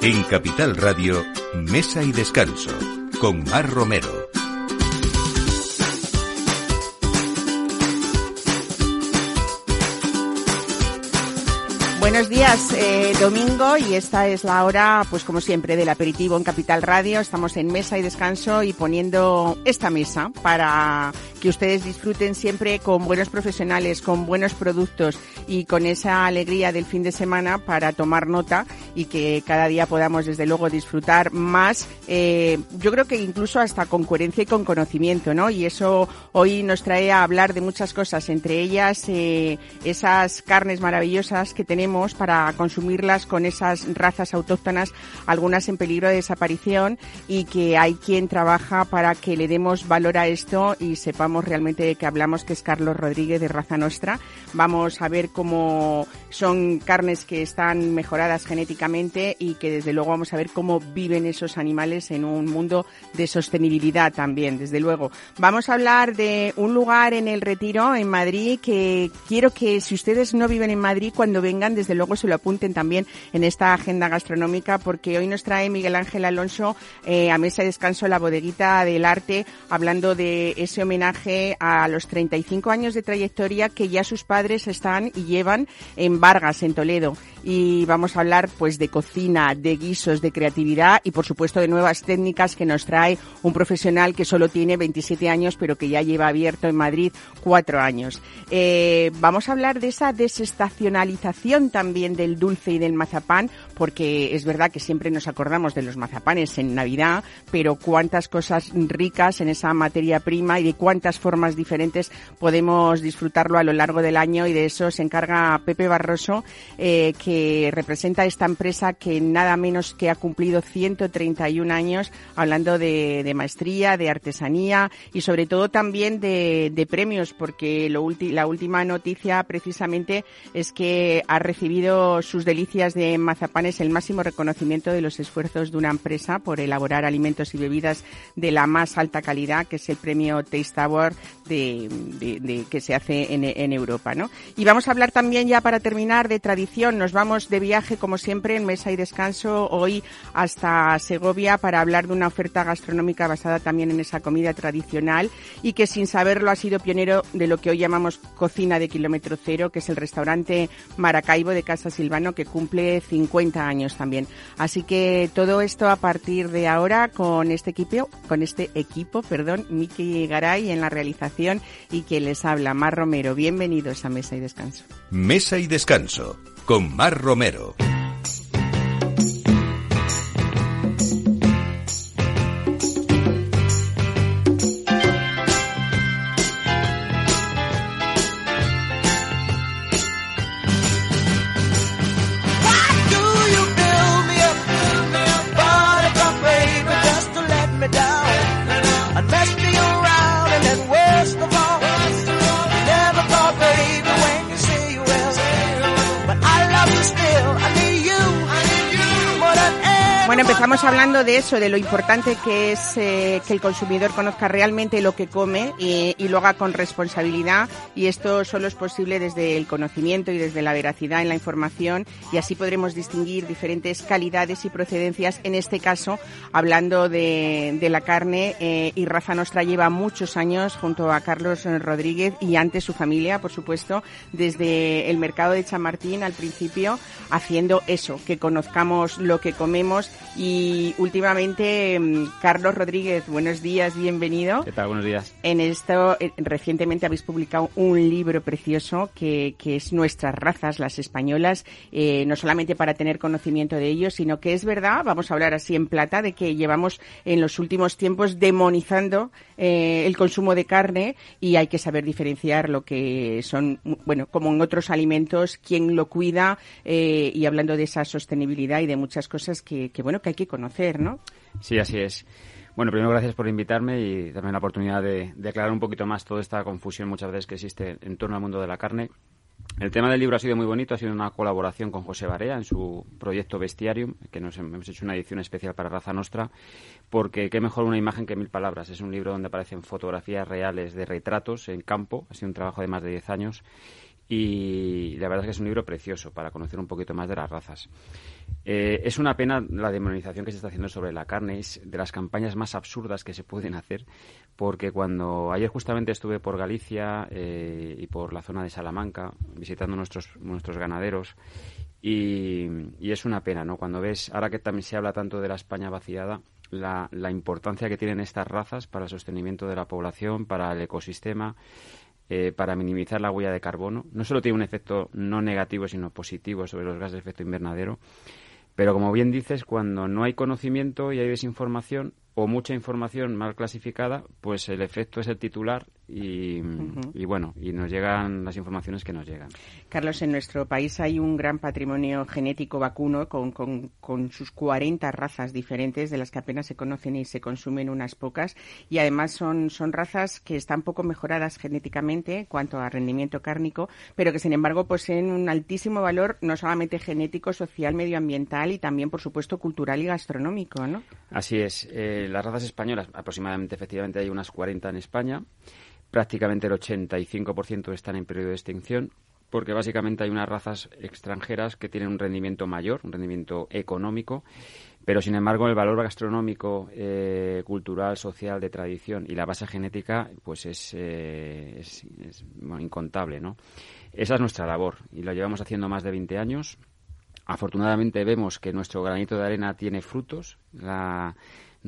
En Capital Radio, Mesa y Descanso, con Mar Romero. Buenos días, eh, domingo, y esta es la hora, pues como siempre, del aperitivo en Capital Radio. Estamos en mesa y descanso y poniendo esta mesa para que ustedes disfruten siempre con buenos profesionales, con buenos productos y con esa alegría del fin de semana para tomar nota y que cada día podamos desde luego disfrutar más, eh, yo creo que incluso hasta con coherencia y con conocimiento, ¿no? Y eso hoy nos trae a hablar de muchas cosas, entre ellas eh, esas carnes maravillosas que tenemos para consumirlas con esas razas autóctonas, algunas en peligro de desaparición y que hay quien trabaja para que le demos valor a esto y sepamos realmente de qué hablamos, que es Carlos Rodríguez de Raza Nostra. Vamos a ver cómo son carnes que están mejoradas genéticamente y que desde luego vamos a ver cómo viven esos animales en un mundo de sostenibilidad también, desde luego. Vamos a hablar de un lugar en el Retiro, en Madrid, que quiero que si ustedes no viven en Madrid, cuando vengan, desde luego se lo apunten también en esta agenda gastronómica, porque hoy nos trae Miguel Ángel Alonso eh, a mesa de descanso la bodeguita del arte, hablando de ese homenaje a los 35 años de trayectoria que ya sus padres están y llevan en Vargas, en Toledo. Y vamos a hablar pues de cocina, de guisos, de creatividad y por supuesto de nuevas técnicas que nos trae un profesional que solo tiene 27 años pero que ya lleva abierto en Madrid cuatro años. Eh, vamos a hablar de esa desestacionalización también del dulce y del mazapán porque es verdad que siempre nos acordamos de los mazapanes en Navidad, pero cuántas cosas ricas en esa materia prima y de cuántas formas diferentes podemos disfrutarlo a lo largo del año. Y de eso se encarga Pepe Barroso, eh, que representa esta empresa que nada menos que ha cumplido 131 años hablando de, maestría, de artesanía y sobre todo también de, premios, porque la última noticia precisamente es que ha recibido sus delicias de mazapanes el máximo reconocimiento de los esfuerzos de una empresa por elaborar alimentos y bebidas de la más alta calidad, que es el premio Taste Award de, que se hace en, Europa, ¿no? Y vamos a hablar también ya para terminar de tradición. Nos vamos de viaje como siempre en mesa y descanso hoy hasta Segovia para hablar de una oferta gastronómica basada también en esa comida tradicional y que sin saberlo ha sido pionero de lo que hoy llamamos cocina de kilómetro cero, que es el restaurante Maracaibo de Casa Silvano que cumple 50 años también. Así que todo esto a partir de ahora con este equipo, con este equipo, perdón, Miki Garay en la realización y quien les habla, Mar Romero. Bienvenidos a Mesa y Descanso. Mesa y Descanso con Mar Romero. Estamos hablando de eso, de lo importante que es eh, que el consumidor conozca realmente lo que come y, lo haga con responsabilidad y esto solo es posible desde el conocimiento y desde la veracidad en la información y así podremos distinguir diferentes calidades y procedencias, en este caso hablando de, la carne eh, y Raza Nostra lleva muchos años junto a Carlos Rodríguez y antes su familia, por supuesto, desde el mercado de Chamartín al principio, haciendo eso, que conozcamos lo que comemos y últimamente, mm, Carlos Rodríguez, buenos días, bienvenido. ¿Qué tal? Buenos días. En esto, eh, recientemente habéis publicado un libro precioso que, que es Nuestras razas, las españolas, eh, no solamente para tener conocimiento de ellos, sino que es verdad, vamos a hablar así en plata, de que llevamos en los últimos tiempos demonizando eh, el consumo de carne y hay que saber diferenciar lo que son, bueno, como en otros alimentos, quién lo cuida y hablando de esa sostenibilidad y de muchas cosas que, que bueno, que hay que conocer, ¿no? Sí, así es. Bueno, primero gracias por invitarme y también la oportunidad de, aclarar un poquito más toda esta confusión muchas veces que existe en torno al mundo de la carne. El tema del libro ha sido muy bonito, ha sido una colaboración con José Barea en su proyecto Bestiarium, que nos hemos hecho una edición especial para Raza Nostra, porque qué mejor una imagen que mil palabras. Es un libro donde aparecen fotografías reales de retratos en campo, ha sido un trabajo de más de 10 años y la verdad es que es un libro precioso para conocer un poquito más de las razas. Eh, es una pena la demonización que se está haciendo sobre la carne, es de las campañas más absurdas que se pueden hacer, porque cuando ayer justamente estuve por Galicia eh, y por la zona de Salamanca visitando nuestros, nuestros ganaderos, y, es una pena, ¿no? Cuando ves, ahora que también se habla tanto de la España vaciada, la, la importancia que tienen estas razas para el sostenimiento de la población, para el ecosistema, eh, para minimizar la huella de carbono. No solo tiene un efecto no negativo, sino positivo sobre los gases de efecto invernadero, pero como bien dices, cuando no hay conocimiento y hay desinformación, o mucha información mal clasificada, pues el efecto es el titular y, bueno, y nos llegan las informaciones que nos llegan. Carlos, en nuestro país hay un gran patrimonio genético vacuno con, con, sus 40 razas diferentes, de las que apenas se conocen y se consumen unas pocas, y además son, son razas que están poco mejoradas genéticamente en cuanto a rendimiento cárnico, pero que sin embargo poseen un altísimo valor no solamente genético, social, medioambiental y también, por supuesto, cultural y gastronómico, ¿no? Así es. Eh, las razas españolas, aproximadamente, efectivamente, hay unas 40 en España. Prácticamente el 85% están en periodo de extinción, porque básicamente hay unas razas extranjeras que tienen un rendimiento mayor, un rendimiento económico, pero sin embargo el valor gastronómico, eh, cultural, social, de tradición y la base genética, pues es, eh, incontable, ¿no? Esa es nuestra labor y lo llevamos haciendo más de 20 años. Afortunadamente vemos que nuestro granito de arena tiene frutos.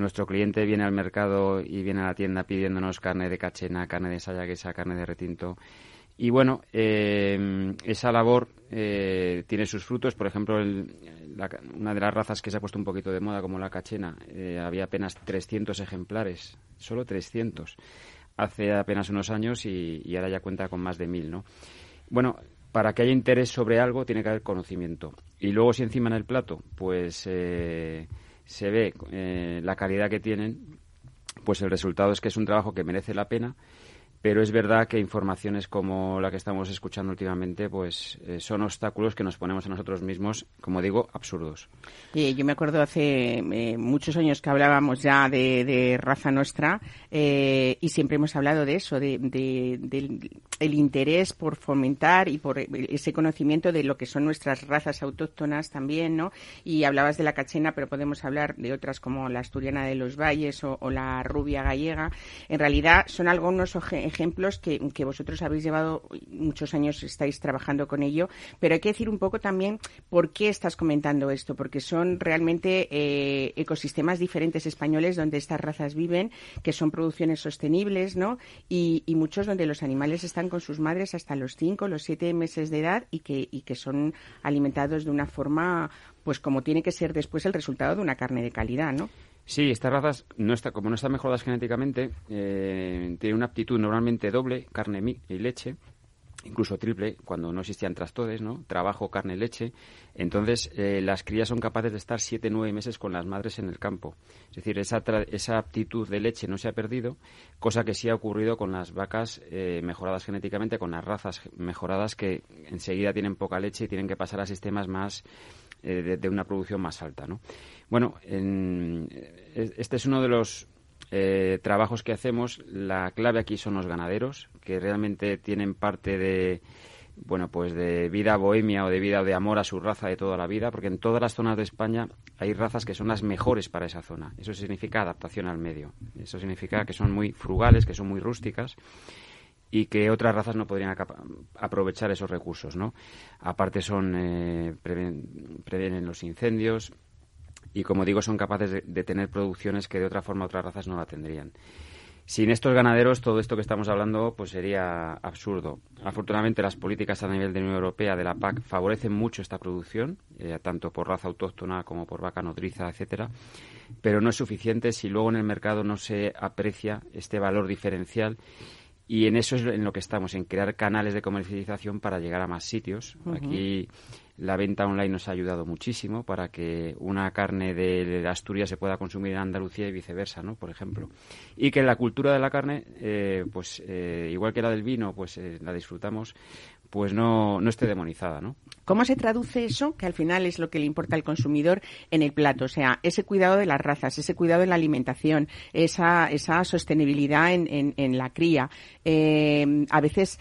Nuestro cliente viene al mercado y viene a la tienda pidiéndonos carne de cachena, carne de sayaguesa, carne de retinto. Y bueno, eh, esa labor eh, tiene sus frutos. Por ejemplo, una de las razas que se ha puesto un poquito de moda, como la cachena, eh, había apenas 300 ejemplares, solo 300, hace apenas unos años y, y, ahora ya cuenta con más de mil, ¿no? Bueno, para que haya interés sobre algo tiene que haber conocimiento. Y luego si encima en el plato, pues se ve eh, la calidad que tienen, pues el resultado es que es un trabajo que merece la pena pero es verdad que informaciones como la que estamos escuchando últimamente pues eh, son obstáculos que nos ponemos a nosotros mismos, como digo, absurdos. yo me acuerdo hace eh, muchos años que hablábamos ya de, raza nuestra eh, y siempre hemos hablado de eso, de, del el interés por fomentar y por ese conocimiento de lo que son nuestras razas autóctonas también, ¿no? Y hablabas de la cachena, pero podemos hablar de otras como la asturiana de los valles o, la rubia gallega. En realidad son algunos ejemplos que, que, vosotros habéis llevado muchos años, estáis trabajando con ello, pero hay que decir un poco también por qué estás comentando esto, porque son realmente eh, ecosistemas diferentes españoles donde estas razas viven, que son producciones sostenibles, ¿no? Y, y muchos donde los animales están con sus madres hasta los cinco, los siete meses de edad y que, y que son alimentados de una forma, pues como tiene que ser después el resultado de una carne de calidad, ¿no? Sí, estas razas, no está, como no están mejoradas genéticamente, eh, tienen una aptitud normalmente doble, carne y leche, incluso triple, cuando no existían trastodes, ¿no? Trabajo, carne, leche. Entonces, eh, las crías son capaces de estar siete, nueve meses con las madres en el campo. Es decir, esa, esa aptitud de leche no se ha perdido, cosa que sí ha ocurrido con las vacas eh, mejoradas genéticamente, con las razas mejoradas que enseguida tienen poca leche y tienen que pasar a sistemas más de, de, una producción más alta, ¿no? Bueno, este es uno de los eh, trabajos que hacemos. La clave aquí son los ganaderos, que realmente tienen parte de bueno, pues de vida bohemia o de vida de amor a su raza de toda la vida, porque en todas las zonas de España hay razas que son las mejores para esa zona. Eso significa adaptación al medio. Eso significa que son muy frugales, que son muy rústicas y que otras razas no podrían aprovechar esos recursos, ¿no? Aparte son eh, previenen los incendios, y como digo son capaces de, tener producciones que de otra forma otras razas no la tendrían. Sin estos ganaderos, todo esto que estamos hablando pues sería absurdo. Afortunadamente, las políticas a nivel de Unión Europea de la PAC favorecen mucho esta producción, eh, tanto por raza autóctona como por vaca nodriza, etcétera, pero no es suficiente si luego en el mercado no se aprecia este valor diferencial y en eso es en lo que estamos, en crear canales de comercialización para llegar a más sitios. Aquí la venta online nos ha ayudado muchísimo para que una carne de Asturias se pueda consumir en Andalucía y viceversa, ¿no? Por ejemplo. Y que la cultura de la carne, eh, pues eh, igual que la del vino, pues eh, la disfrutamos, pues no, no esté demonizada, ¿no? ¿Cómo se traduce eso, que al final es lo que le importa al consumidor, en el plato? O sea, ese cuidado de las razas, ese cuidado en la alimentación, esa, esa sostenibilidad en, en, la cría. a veces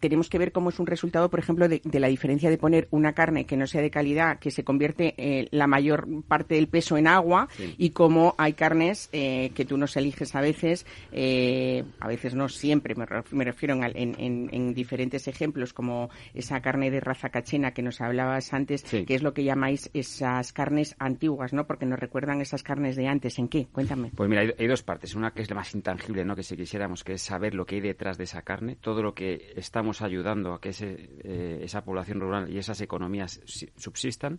tenemos que ver cómo es un resultado, por ejemplo, de, la diferencia de poner una carne que no sea de calidad, que se convierte eh, la mayor parte del peso en agua, y cómo hay carnes eh, que tú nos eliges a veces, eh, a veces no siempre, me, refiero en, diferentes ejemplos, como esa carne de raza cachena que nos hablabas antes, que es lo que llamáis esas carnes antiguas, ¿no? Porque nos recuerdan esas carnes de antes. ¿En qué? Cuéntame. Pues mira, hay, dos partes. Una que es la más intangible, ¿no? Que si quisiéramos, que es saber lo que hay detrás de esa carne, todo lo que estamos ayudando a que eh, esa población rural y esas economías subsistan.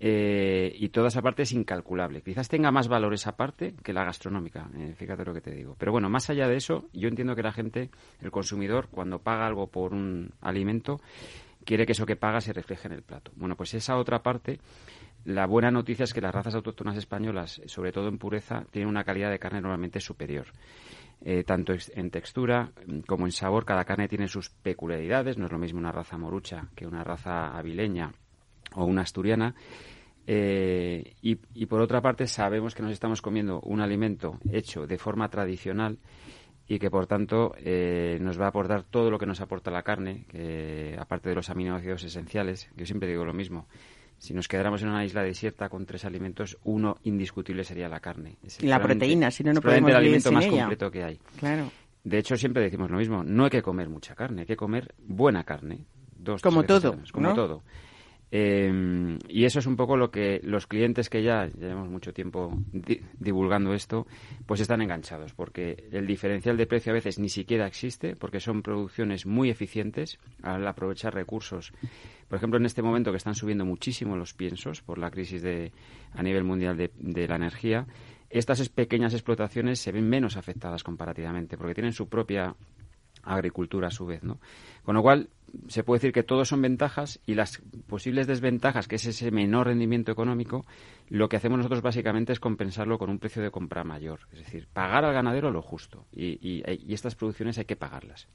Eh, y toda esa parte es incalculable. Quizás tenga más valor esa parte que la gastronómica, eh, fíjate lo que te digo. Pero bueno, más allá de eso, yo entiendo que la gente, el consumidor, cuando paga algo por un alimento, quiere que eso que paga se refleje en el plato. Bueno, pues esa otra parte, la buena noticia es que las razas autóctonas españolas, sobre todo en pureza, tienen una calidad de carne normalmente superior. Eh, tanto en textura como en sabor, cada carne tiene sus peculiaridades, no es lo mismo una raza morucha que una raza avileña o una asturiana. Eh, y, por otra parte sabemos que nos estamos comiendo un alimento hecho de forma tradicional y que por tanto eh, nos va a aportar todo lo que nos aporta la carne, aparte de los aminoácidos esenciales, yo siempre digo lo mismo, si nos quedáramos en una isla desierta con tres alimentos, uno indiscutible sería la carne. la proteína, si no, no podemos el alimento más completo que hay. Claro. De hecho, siempre decimos lo mismo, no hay que comer mucha carne, hay que comer buena carne. Dos, como todo, como todo. Eh, y eso es un poco lo que los clientes que ya llevamos mucho tiempo divulgando esto, pues están enganchados, porque el diferencial de precio a veces ni siquiera existe, porque son producciones muy eficientes al aprovechar recursos. Por ejemplo, en este momento que están subiendo muchísimo los piensos por la crisis de, a nivel mundial de, de la energía, estas pequeñas explotaciones se ven menos afectadas comparativamente, porque tienen su propia agricultura a su vez, ¿no? Con lo cual, se puede decir que todos son ventajas y las posibles desventajas, que es ese menor rendimiento económico, lo que hacemos nosotros básicamente es compensarlo con un precio de compra mayor. Es decir, pagar al ganadero lo justo. Y, estas producciones hay que pagarlas.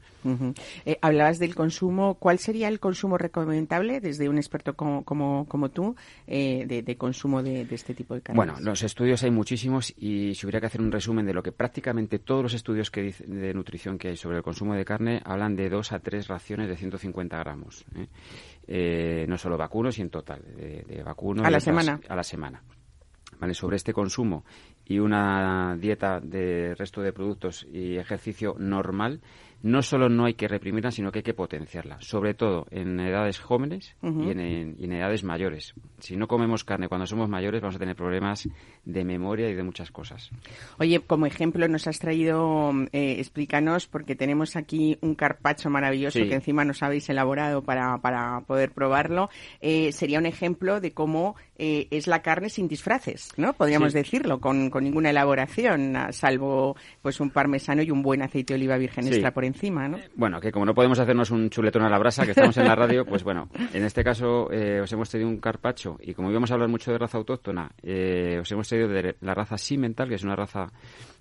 Eh, hablabas del consumo. ¿Cuál sería el consumo recomendable desde un experto como, como, tú eh, de, consumo de, este tipo de carnes? Bueno, los estudios hay muchísimos y si hubiera que hacer un resumen de lo que prácticamente todos los estudios que de nutrición que hay sobre el consumo de carne hablan de dos a tres raciones de 150 gramos. ¿eh? Eh, no solo vacunos, y en total, de, vacunos. A la semana. A la semana. ¿Vale? Sobre este consumo y una dieta de resto de productos y ejercicio normal, no solo no hay que reprimirla, sino que hay que potenciarla, sobre todo en edades jóvenes y, en, edades mayores. Si no comemos carne cuando somos mayores, vamos a tener problemas de memoria y de muchas cosas. Oye, como ejemplo nos has traído, eh, explícanos, porque tenemos aquí un carpacho maravilloso que encima nos habéis elaborado para, para poder probarlo. Eh, sería un ejemplo de cómo eh, es la carne sin disfraces, ¿no? Podríamos decirlo, con, con, ninguna elaboración, salvo pues un parmesano y un buen aceite de oliva virgen extra por encima, ¿no? Bueno, que como no podemos hacernos un chuletón a la brasa, que estamos en la radio, pues bueno, en este caso eh, os hemos traído un carpacho y como íbamos a hablar mucho de raza autóctona, eh, os hemos traído de la raza Simmental, que es una raza,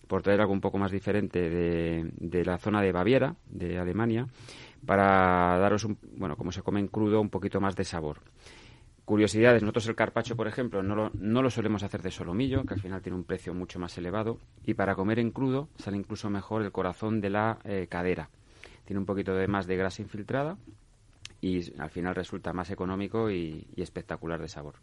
por traer algo un poco más diferente, de, de la zona de Baviera, de Alemania, para daros, un, bueno, como se come en crudo, un poquito más de sabor. Curiosidades, nosotros el carpacho, por ejemplo, no lo, no lo solemos hacer de solomillo, que al final tiene un precio mucho más elevado, y para comer en crudo sale incluso mejor el corazón de la eh, cadera. Tiene un poquito de más de grasa infiltrada y al final resulta más económico y, espectacular de sabor.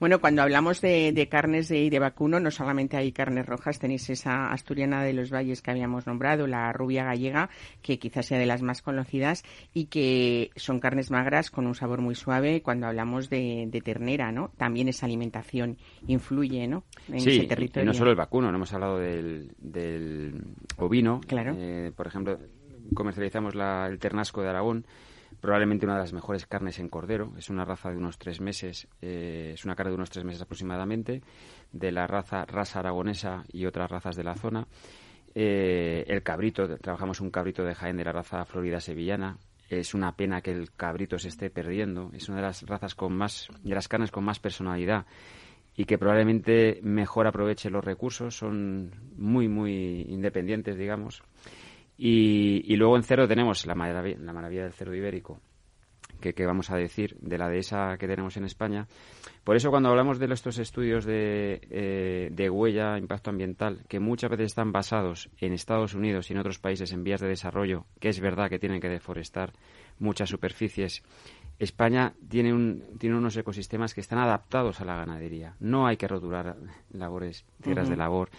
Bueno, cuando hablamos de, carnes de, de, vacuno, no solamente hay carnes rojas, tenéis esa asturiana de los valles que habíamos nombrado, la rubia gallega, que quizás sea de las más conocidas y que son carnes magras con un sabor muy suave. Cuando hablamos de, ternera, ¿no? También esa alimentación influye, ¿no? En ese territorio. Y no solo el vacuno, no hemos hablado del, ovino. Claro. Eh, por ejemplo, comercializamos el ternasco de Aragón probablemente una de las mejores carnes en cordero. Es una raza de unos tres meses, eh, es una carne de unos tres meses aproximadamente, de la raza raza aragonesa y otras razas de la zona. Eh, el cabrito, trabajamos un cabrito de Jaén de la raza Florida sevillana. Es una pena que el cabrito se esté perdiendo. Es una de las razas con más, de las carnes con más personalidad y que probablemente mejor aproveche los recursos. Son muy, muy independientes, digamos. Y, luego en cerdo tenemos la maravilla, la maravilla del cerdo ibérico, que, vamos a decir de la dehesa que tenemos en España. Por eso cuando hablamos de estos estudios de, eh, de huella, impacto ambiental, que muchas veces están basados en Estados Unidos y en otros países en vías de desarrollo, que es verdad que tienen que deforestar muchas superficies, España tiene, un, tiene unos ecosistemas que están adaptados a la ganadería. No hay que roturar labores, tierras de labor.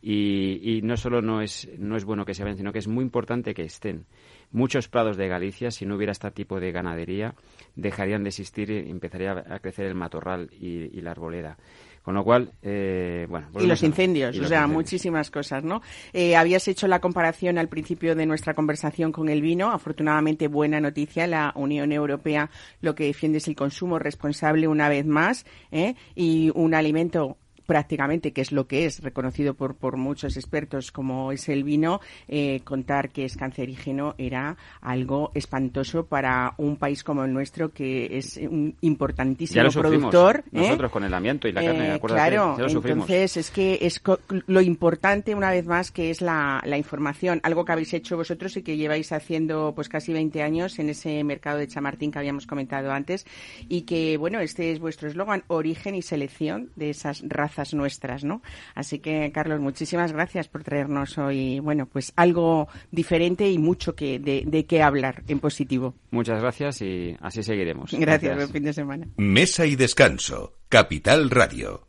Y, y, no solo no es, no es bueno que se vayan, sino que es muy importante que estén muchos prados de Galicia, si no hubiera este tipo de ganadería, dejarían de existir y empezaría a crecer el matorral y, la arboleda. Con lo cual, eh, bueno. Y los incendios, o sea, muchísimas cosas, ¿no? Eh, habías hecho la comparación al principio de nuestra conversación con el vino. Afortunadamente, buena noticia. La Unión Europea lo que defiende es el consumo responsable una vez más ¿eh? y un alimento prácticamente, que es lo que es, reconocido por, por muchos expertos como es el vino, eh, contar que es cancerígeno era algo espantoso para un país como el nuestro, que es un importantísimo productor. ¿eh? Nosotros con el amianto y la carne, eh, Claro, entonces es que es lo importante, una vez más, que es la, la información, algo que habéis hecho vosotros y que lleváis haciendo pues casi 20 años en ese mercado de Chamartín que habíamos comentado antes y que, bueno, este es vuestro eslogan, origen y selección de esas razas nuestras, ¿no? Así que, Carlos, muchísimas gracias por traernos hoy, bueno, pues algo diferente y mucho que de, de qué hablar en positivo. Muchas gracias y así seguiremos. Gracias, buen fin de semana. Mesa y descanso, Capital Radio.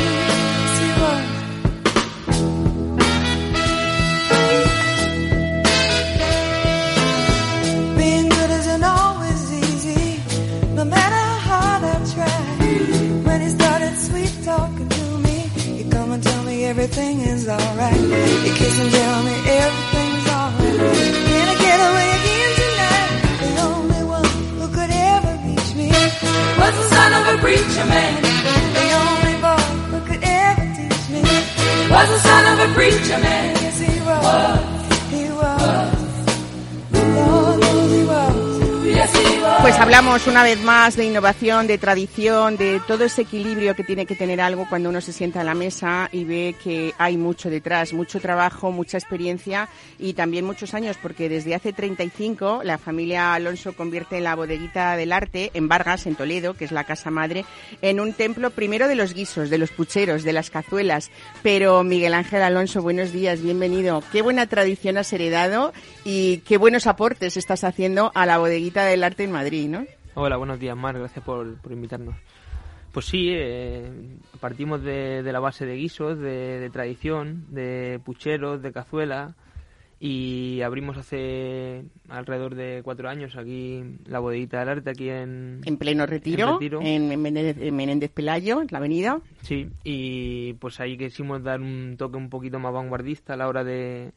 Everything is alright. You kiss and tell me everything's alright. Can I get away again tonight? The only one who could ever reach me was the son of a preacher man. The only boy who could ever teach me was the son of a preacher man. Yes, he was. Pues hablamos una vez más de innovación, de tradición, de todo ese equilibrio que tiene que tener algo cuando uno se sienta a la mesa y ve que hay mucho detrás, mucho trabajo, mucha experiencia y también muchos años, porque desde hace 35 la familia Alonso convierte la bodeguita del arte en Vargas, en Toledo, que es la casa madre, en un templo primero de los guisos, de los pucheros, de las cazuelas. Pero Miguel Ángel Alonso, buenos días, bienvenido. Qué buena tradición has heredado y qué buenos aportes estás haciendo a la bodeguita del arte en Madrid. Hola, buenos días, Mar. Gracias por, invitarnos. Pues sí, eh, partimos de, la base de guisos, de, tradición, de pucheros, de cazuela y abrimos hace alrededor de cuatro años aquí la bodeguita del arte aquí en... En pleno retiro, en, en, Menéndez, Pelayo, en la avenida. Sí, y pues ahí quisimos dar un toque un poquito más vanguardista a la hora de,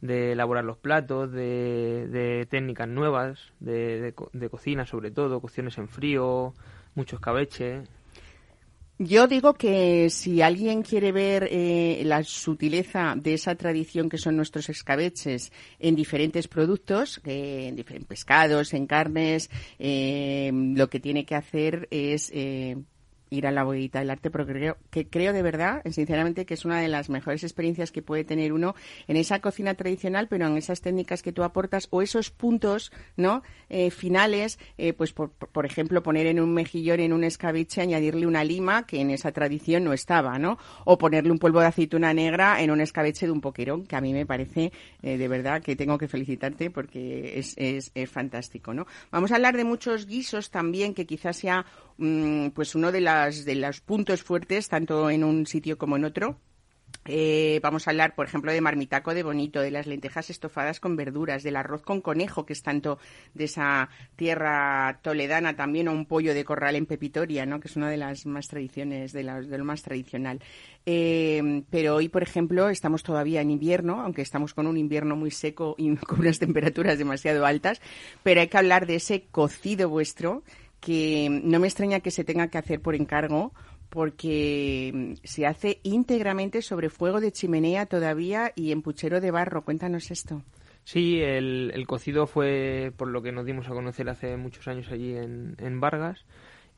de elaborar los platos, de, técnicas nuevas, de, de, cocina sobre todo, cocciones en frío, mucho escabeche. Yo digo que si alguien quiere ver eh, la sutileza de esa tradición que son nuestros escabeches en diferentes productos, eh, en pescados, en carnes, eh, lo que tiene que hacer es ir a la bodeguita del arte, porque creo, que creo de verdad, sinceramente, que es una de las mejores experiencias que puede tener uno en esa cocina tradicional, pero en esas técnicas que tú aportas o esos puntos, ¿no? Eh, finales, eh, pues por, por, ejemplo, poner en un mejillón, en un escabeche, añadirle una lima que en esa tradición no estaba, ¿no? O ponerle un polvo de aceituna negra en un escabeche de un poquerón, que a mí me parece eh, de verdad que tengo que felicitarte porque es, es, es fantástico, ¿no? Vamos a hablar de muchos guisos también que quizás sea pues uno de, los puntos fuertes, tanto en un sitio como en otro, Eh, vamos a hablar, por ejemplo, de marmitaco de bonito, de las lentejas estofadas con verduras, del arroz con conejo, que es tanto de esa tierra toledana también, o un pollo de corral en Pepitoria, ¿no? que es una de las más tradiciones, de, de lo más tradicional. Eh, pero hoy, por ejemplo, estamos todavía en invierno, aunque estamos con un invierno muy seco y con unas temperaturas demasiado altas, pero hay que hablar de ese cocido vuestro que no me extraña que se tenga que hacer por encargo porque mm, se hace íntegramente sobre fuego de chimenea todavía y en puchero de barro. Cuéntanos esto. Sí, el, cocido fue por lo que nos dimos a conocer hace muchos años allí en, en Vargas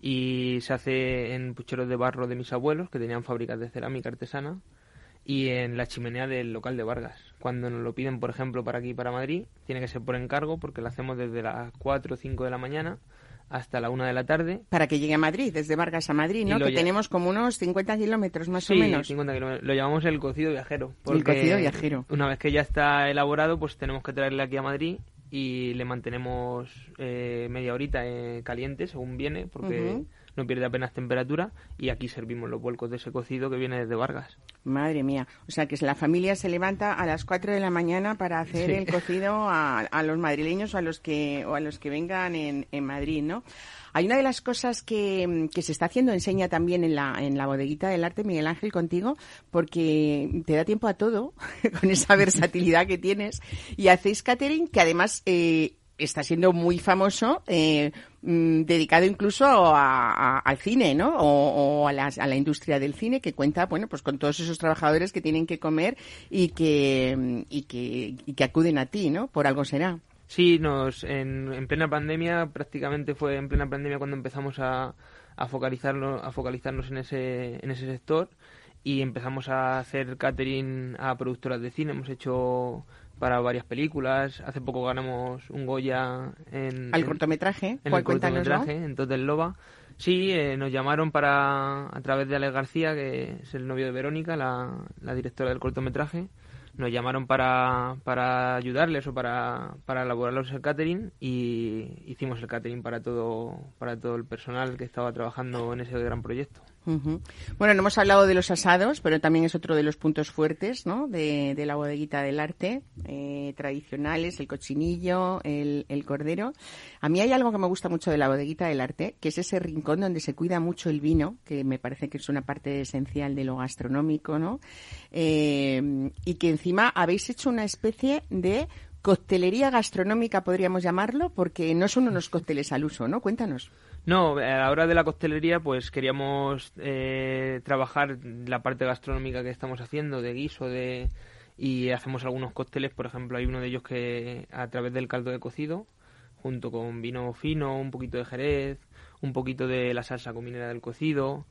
y se hace en pucheros de barro de mis abuelos que tenían fábricas de cerámica artesana y en la chimenea del local de Vargas. Cuando nos lo piden, por ejemplo, para aquí, para Madrid, tiene que ser por encargo porque lo hacemos desde las 4 o 5 de la mañana hasta la una de la tarde. Para que llegue a Madrid, desde Vargas a Madrid, ¿no? Que tenemos como unos 50 kilómetros más o menos. 50 kilómetros. Lo llamamos el cocido viajero. El cocido viajero. Una vez que ya está elaborado, pues tenemos que traerle aquí a Madrid y le mantenemos eh, media horita eh, caliente según viene, porque no pierde apenas temperatura y aquí servimos los vuelcos de ese cocido que viene desde Vargas. Madre mía, o sea que la familia se levanta a las 4 de la mañana para hacer el cocido a, los madrileños o a los que, o a los que vengan en, en Madrid, ¿no? Hay una de las cosas que, que, se está haciendo, enseña también en la, en la bodeguita del arte, Miguel Ángel, contigo, porque te da tiempo a todo, con esa versatilidad que tienes, y hacéis catering que además eh, está siendo muy famoso, eh, mm, dedicado incluso al cine, ¿no? O, a, la, industria del cine que cuenta, bueno, pues con todos esos trabajadores que tienen que comer y que, y que, y que acuden a ti, ¿no? Por algo será. Sí, nos, en, en, plena pandemia, prácticamente fue en plena pandemia cuando empezamos a, a, focalizarnos, a focalizarnos en ese, en ese sector y empezamos a hacer catering a productoras de cine. Hemos hecho para varias películas. Hace poco ganamos un Goya en... ¿Al cortometraje? En el cortometraje, en Total Loba. Sí, eh, nos llamaron para, a través de Alex García, que es el novio de Verónica, la, la directora del cortometraje, nos llamaron para, para ayudarles o para, para elaborarlos el catering y hicimos el catering para todo, para todo el personal que estaba trabajando en ese gran proyecto. Bueno, no hemos hablado de los asados, pero también es otro de los puntos fuertes ¿no? de, la bodeguita del arte, eh, tradicionales, el cochinillo, el, cordero. A mí hay algo que me gusta mucho de la bodeguita del arte, que es ese rincón donde se cuida mucho el vino, que me parece que es una parte esencial de lo gastronómico, ¿no? Eh, y que encima habéis hecho una especie de coctelería gastronómica, podríamos llamarlo, porque no son unos cócteles al uso, ¿no? Cuéntanos. No, a la hora de la costelería, pues queríamos eh, trabajar la parte gastronómica que estamos haciendo, de guiso, de y hacemos algunos cócteles, por ejemplo, hay uno de ellos que a través del caldo de cocido, junto con vino fino, un poquito de jerez, un poquito de la salsa cominera del cocido,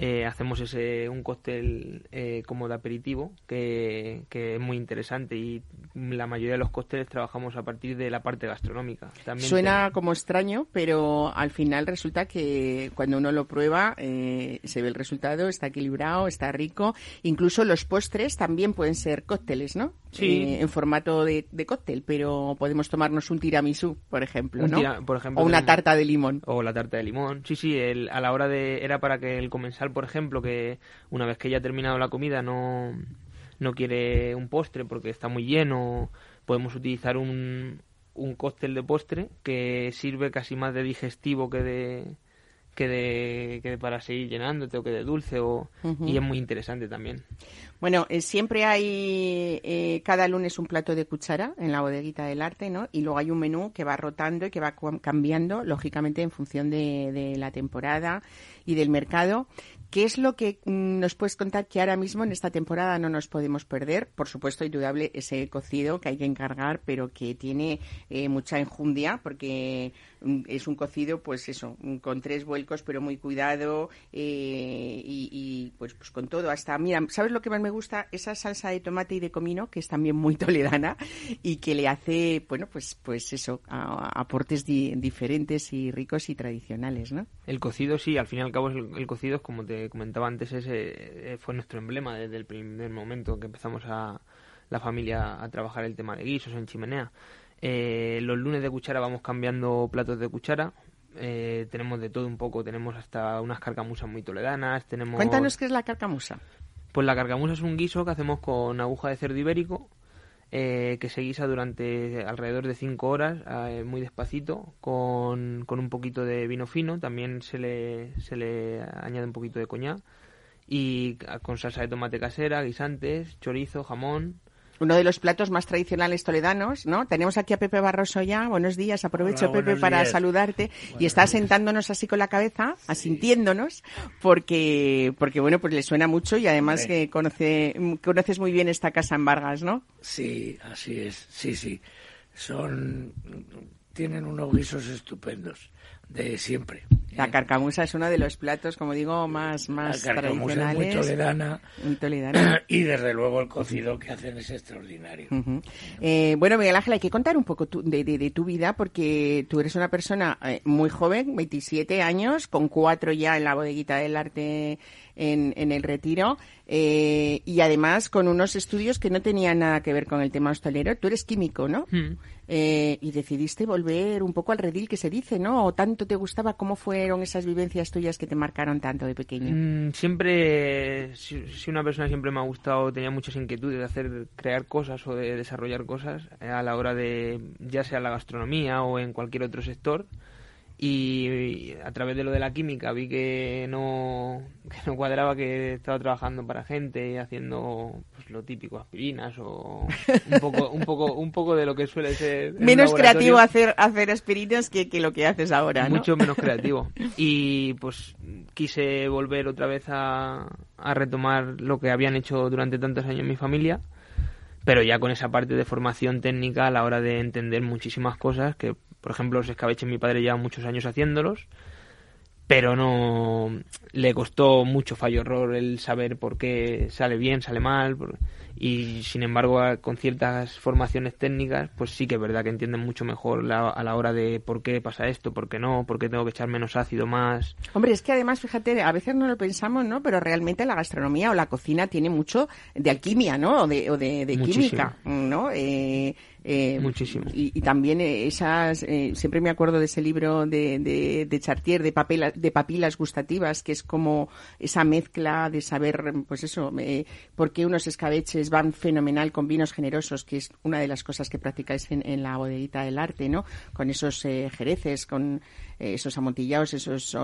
eh, hacemos ese un cóctel eh, como de aperitivo que, es muy interesante y la mayoría de los cócteles trabajamos a partir de la parte gastronómica. También Suena como extraño, pero al final resulta que cuando uno lo prueba eh, se ve el resultado, está equilibrado, está rico. Incluso los postres también pueden ser cócteles, ¿no? Sí. en formato de, cóctel, pero podemos tomarnos un tiramisú, por ejemplo, ¿no? por ejemplo, o una tarta de limón. O la tarta de limón. Sí, sí, a la hora de... Era para que el comensal por ejemplo, que una vez que ya ha terminado la comida no, no quiere un postre porque está muy lleno, podemos utilizar un, un cóctel de postre que sirve casi más de digestivo que de que de, que para seguir llenándote o que de dulce o, y es muy interesante también. Bueno, eh, siempre hay eh, cada lunes un plato de cuchara en la bodeguita del arte, ¿no? Y luego hay un menú que va rotando y que va cambiando, lógicamente, en función de, de la temporada y del mercado. ¿Qué es lo que mm, nos puedes contar que ahora mismo en esta temporada no nos podemos perder? Por supuesto, indudable ese cocido que hay que encargar, pero que tiene eh, mucha enjundia porque es un cocido, pues eso, con tres vuelcos, pero muy cuidado eh, y, pues, pues con todo. Hasta, mira, ¿sabes lo que más me gusta? Esa salsa de tomate y de comino, que es también muy toledana y que le hace, bueno, pues, pues eso, aportes diferentes y ricos y tradicionales, ¿no? El cocido, sí, al fin y al cabo el, cocido como te comentaba antes, ese eh, fue nuestro emblema desde el primer momento que empezamos a la familia a trabajar el tema de guisos en chimenea. Eh, los lunes de cuchara vamos cambiando platos de cuchara. Eh, tenemos de todo un poco, tenemos hasta unas carcamusas muy toledanas. Tenemos... Cuéntanos qué es la carcamusa. Pues la carcamusa es un guiso que hacemos con aguja de cerdo ibérico, eh, que se guisa durante alrededor de 5 horas, eh, muy despacito, con, con, un poquito de vino fino, también se le, se le añade un poquito de coñac, y con salsa de tomate casera, guisantes, chorizo, jamón, uno de los platos más tradicionales toledanos, ¿no? Tenemos aquí a Pepe Barroso ya. Buenos días. Aprovecho, Pepe, para saludarte. y está sentándonos así con la cabeza, asintiéndonos, porque, porque bueno, pues le suena mucho y además que conoce, conoces muy bien esta casa en Vargas, ¿no? Sí, así es. Sí, sí. Son, tienen unos guisos estupendos de siempre. La ¿eh? carcamusa es uno de los platos, como digo, más, más la tradicionales. Es muy toledana, muy toledana. Y desde luego el cocido que hacen es extraordinario. eh, bueno, Miguel Ángel, hay que contar un poco de, de, tu vida porque tú eres una persona eh, muy joven, 27 años, con cuatro ya en la bodeguita del arte en, en el retiro eh, y además con unos estudios que no tenían nada que ver con el tema hostelero. Tú eres químico, ¿no? Hmm. Eh, y decidiste volver un poco al redil que se dice, ¿no? ¿O tanto te gustaba? ¿Cómo fueron esas vivencias tuyas que te marcaron tanto de pequeño? Mm, siempre, si, una persona siempre me ha gustado, tenía muchas inquietudes de hacer, crear cosas o de desarrollar cosas eh, a la hora de, ya sea la gastronomía o en cualquier otro sector y a través de lo de la química vi que no, que no cuadraba que estaba trabajando para gente y haciendo pues, lo típico aspirinas o un poco un poco un poco de lo que suele ser menos creativo hacer hacer aspirinas que, que, lo que haces ahora ¿no? mucho menos creativo y pues quise volver otra vez a, a retomar lo que habían hecho durante tantos años mi familia pero ya con esa parte de formación técnica a la hora de entender muchísimas cosas que por ejemplo, los escabeches mi padre lleva muchos años haciéndolos, pero no le costó mucho fallo error el saber por qué sale bien, sale mal y sin embargo con ciertas formaciones técnicas pues sí que es verdad que entienden mucho mejor a la hora de por qué pasa esto, por qué no, por qué tengo que echar menos ácido más. Hombre, es que además, fíjate, a veces no lo pensamos, ¿no? Pero realmente la gastronomía o la cocina tiene mucho de alquimia, ¿no? O de, o de, de química, ¿no? Eh, eh, Muchísimo. Y, también esas, eh, siempre me acuerdo de ese libro de, de, de Chartier, de, papel, de papilas gustativas, que es como esa mezcla de saber, pues eso, eh, por qué unos escabeches van fenomenal con vinos generosos, que es una de las cosas que practicáis en, en la bodeguita del arte, ¿no? Con esos jereces, con esos amontillados, esos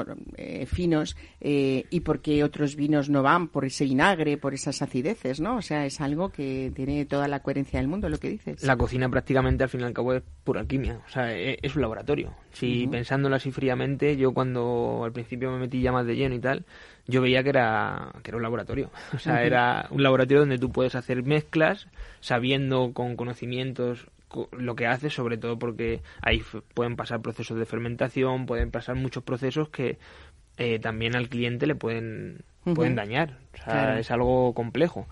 finos, y por qué otros vinos no van por ese vinagre, por esas acideces, ¿no? O sea, es algo que tiene toda la coherencia del mundo, lo que dices. La cocina prácticamente al fin y al cabo es pura alquimia, o sea, e, es, un laboratorio. Si pensándolo así fríamente, yo cuando al principio me metí ya más de lleno y tal, yo veía que era, que era un laboratorio. O sea, era un laboratorio donde tú puedes hacer mezclas sabiendo con conocimientos lo que haces, sobre todo porque ahí pueden pasar procesos de fermentación, pueden pasar muchos procesos que eh, también al cliente le pueden, pueden dañar. O sea, es algo complejo.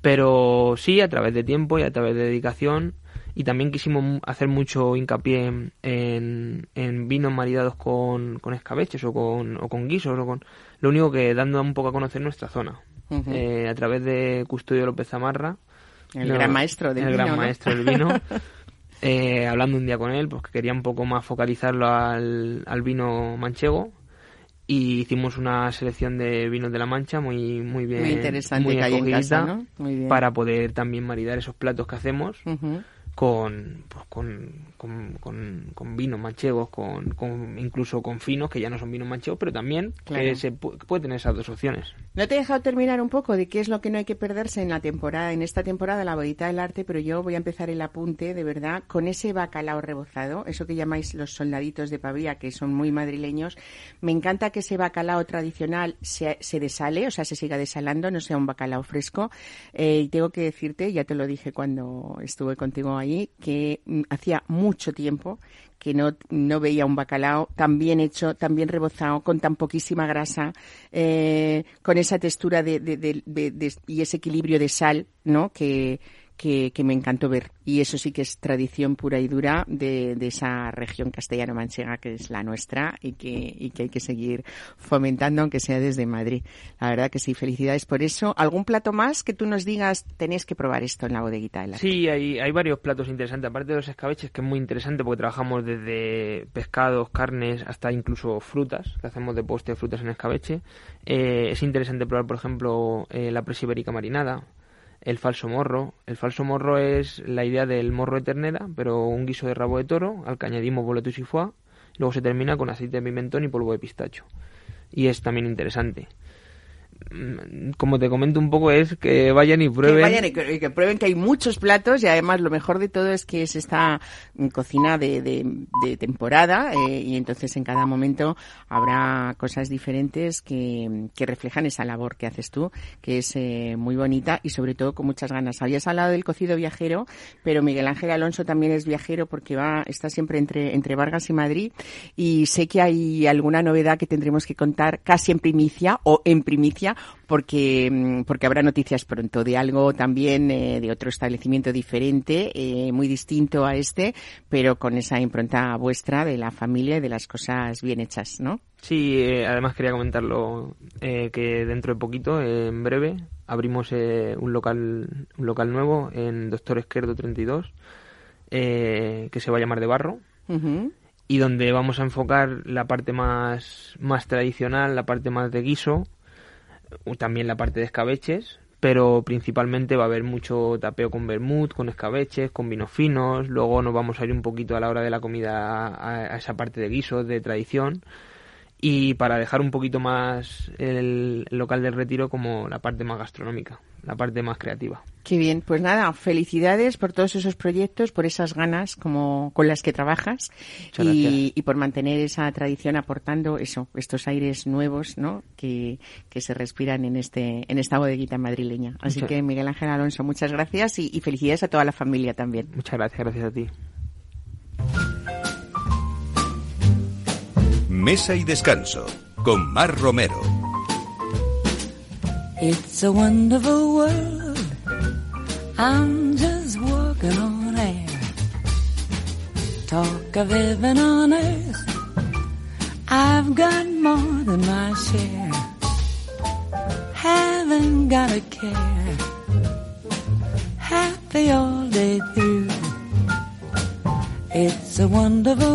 Pero sí, a través de tiempo y a través de dedicación y también quisimos hacer mucho hincapié en, en vinos maridados con, con escabeches o con, o con guisos o con lo único que dando un poco a conocer nuestra zona eh, a través de Custodio López Zamarra el gran maestro del el vino gran maestro del vino eh, hablando un día con él pues que quería un poco más focalizarlo al, al vino manchego y hicimos una selección de vinos de la Mancha muy muy bien muy interesante muy en muy bien. para poder también maridar esos platos que hacemos con, pues, con, con, con, vinos manchegos, con, con, incluso con finos, que ya no son vinos manchegos, pero también que se puede tener esas dos opciones. No te he dejado terminar un poco de qué es lo que no hay que perderse en la temporada, en esta temporada la bodita del arte, pero yo voy a empezar el apunte, de verdad, con ese bacalao rebozado, eso que llamáis los soldaditos de pavía, que son muy madrileños. Me encanta que ese bacalao tradicional se, se desale, o sea, se siga desalando, no sea un bacalao fresco. Eh, y tengo que decirte, ya te lo dije cuando estuve contigo que mm, hacía mucho tiempo que no, no veía un bacalao tan bien hecho, tan bien rebozado, con tan poquísima grasa, eh, con esa textura de, de, y ese equilibrio de sal, ¿no? Que, que, me encantó ver. Y eso sí que es tradición pura y dura de, esa región castellano-manchega que es la nuestra y que, y que hay que seguir fomentando, aunque sea desde Madrid. La verdad que sí, felicidades por eso. ¿Algún plato más que tú nos digas, tenéis que probar esto en la bodeguita de la Sí, hay, hay varios platos interesantes, aparte de los escabeches, que es muy interesante porque trabajamos desde pescados, carnes, hasta incluso frutas, que hacemos de poste frutas en escabeche. Eh, es interesante probar, por ejemplo, eh, la presa ibérica marinada, el falso morro. El falso morro es la idea del morro de ternera, pero un guiso de rabo de toro, al que añadimos boletus y foie, luego se termina con aceite de pimentón y polvo de pistacho. Y es también interesante. Mm, como te comento un poco, es que vayan y prueben. Que prueben que hay muchos platos y además lo mejor de todo es que es esta cocina de, temporada eh, y entonces en cada momento habrá cosas diferentes que, que, reflejan esa labor que haces tú, que es eh, muy bonita y sobre todo con muchas ganas. Habías hablado del cocido viajero, pero Miguel Ángel Alonso también es viajero porque va está siempre entre, entre Vargas y Madrid y sé que hay alguna novedad que tendremos que contar casi en primicia o en primicia porque, mm, porque habrá noticias pronto de algo también, eh, de otro establecimiento diferente, eh, muy distinto a este, pero con esa impronta vuestra de la familia y de las cosas bien hechas, ¿no? Sí, eh, además quería comentarlo que dentro de poquito, en breve, abrimos un local un local nuevo en Doctor Esquerdo 32 que se va a llamar de barro y donde vamos a enfocar la parte más más tradicional, la parte más de guiso también la parte de escabeches, pero principalmente va a haber mucho tapeo con vermut, con escabeches, con vinos finos, luego nos vamos a ir un poquito a la hora de la comida a, esa parte de guisos, de tradición, y para dejar un poquito más el local del retiro como la parte más gastronómica la parte más creativa. Qué bien, pues nada, felicidades por todos esos proyectos, por esas ganas como con las que trabajas y, y, por mantener esa tradición aportando eso, estos aires nuevos, ¿no? Que, que se respiran en este en esta bodeguita madrileña. Así que Miguel Ángel Alonso, muchas gracias y, y felicidades a toda la familia también. Muchas gracias, gracias a ti. Mesa y descanso con Mar Romero. It's a wonderful world. I'm just walking on air. Talk of heaven on earth. I've got more than my share. Haven't got a care. Happy all day through. It's a wonderful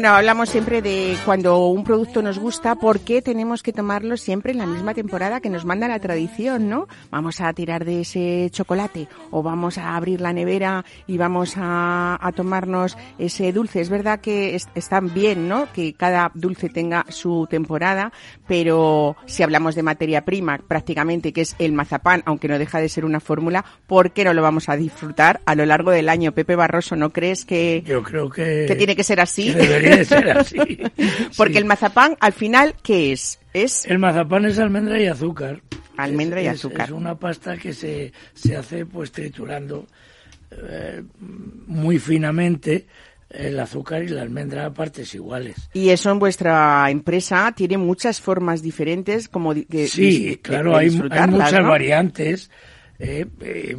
Bueno, hablamos siempre de cuando un producto nos gusta, ¿por qué tenemos que tomarlo siempre en la misma temporada que nos manda la tradición, ¿no? Vamos a tirar de ese chocolate o vamos a abrir la nevera y vamos a, tomarnos ese dulce. Es verdad que están bien, ¿no? Que cada dulce tenga su temporada, pero si hablamos de materia prima, prácticamente que es el mazapán, aunque no deja de ser una fórmula, ¿por qué no lo vamos a disfrutar a lo largo del año? Pepe Barroso, ¿no crees que, Yo creo que, que tiene que ser así? Así. Porque el mazapán, al final, ¿qué es? Es el mazapán es almendra y azúcar. Almendra y azúcar. Es, una pasta que se, se hace pues triturando eh, muy finamente el azúcar y la almendra a partes iguales. Y eso en vuestra empresa tiene muchas formas diferentes como Sí, claro, hay, muchas variantes. Eh, eh,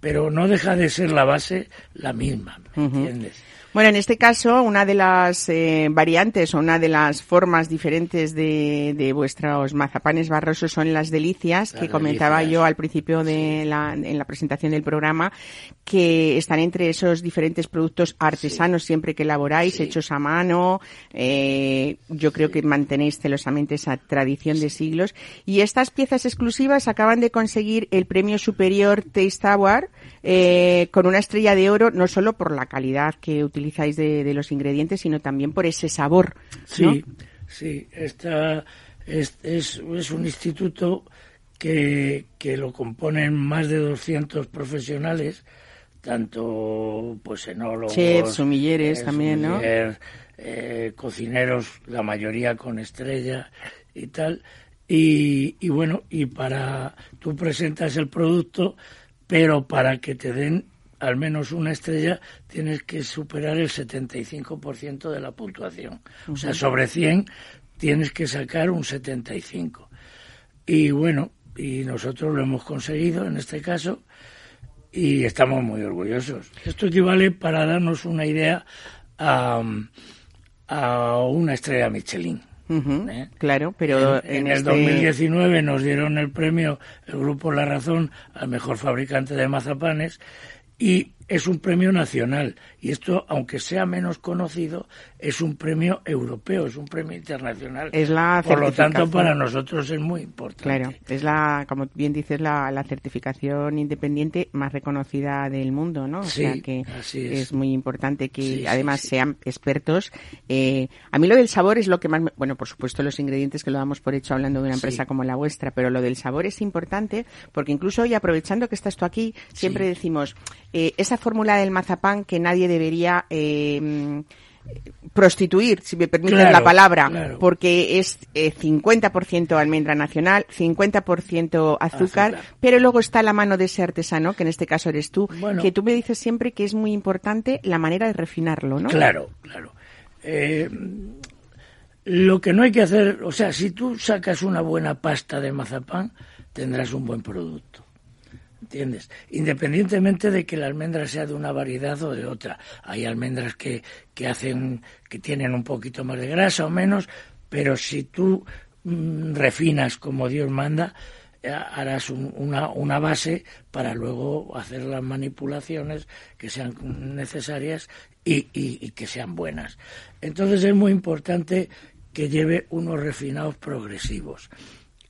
pero no deja de ser la base la misma, ¿me entiendes? Bueno, en este caso, una de las eh, variantes o una de las formas diferentes de, de vuestros mazapanes barrosos son las delicias, que comentaba yo al principio de la, en la presentación del programa, que están entre esos diferentes productos artesanos siempre que elaboráis, hechos a mano. Eh, yo creo que mantenéis celosamente esa tradición de siglos. Y estas piezas exclusivas acaban de conseguir el premio superior Taste Award eh, con una estrella de oro, no solo por la calidad que utilizáis de, los ingredientes, sino también por ese sabor. Sí, sí. Esta es, es, un instituto que, que lo componen más de 200 profesionales, tanto pues enólogos, chefs, sumilleres eh, también, ¿no? Eh, cocineros, la mayoría con estrella y tal. Y, y bueno, y para tú presentas el producto pero para que te den al menos una estrella tienes que superar el 75% de la puntuación. O sea, sobre 100 tienes que sacar un 75. Y bueno, y nosotros lo hemos conseguido en este caso y estamos muy orgullosos. Esto equivale para darnos una idea a, a una estrella Michelin. ¿Eh? Claro, pero en, el 2019 este nos dieron el premio el grupo La Razón al mejor fabricante de mazapanes y es un premio nacional y esto, aunque sea menos conocido, es un premio europeo, es un premio internacional. Es la Por lo tanto, para nosotros es muy importante. Claro, es la, como bien dices, la, la certificación independiente más reconocida del mundo, ¿no? O sea que es. muy importante que además sean expertos. Eh, a mí lo del sabor es lo que más, bueno, por supuesto los ingredientes que lo damos por hecho hablando de una empresa como la vuestra, pero lo del sabor es importante porque incluso hoy aprovechando que estás tú aquí, siempre decimos eh, esa fórmula del mazapán que nadie debería eh, prostituir, si me permiten la palabra, porque es eh, 50% almendra nacional, 50% azúcar, pero luego está la mano de ese artesano, que en este caso eres tú, que tú me dices siempre que es muy importante la manera de refinarlo, ¿no? Claro, claro. Eh, lo que no hay que hacer, o sea, si tú sacas una buena pasta de mazapán, tendrás un buen producto. ¿Entiendes? Independientemente de que la almendra sea de una variedad o de otra. Hay almendras que, que hacen, que tienen un poquito más de grasa o menos, pero si tú mm, refinas como Dios manda, eh, harás una, una base para luego hacer las manipulaciones que sean necesarias y, y que sean buenas. Entonces es muy importante que lleve unos refinados progresivos.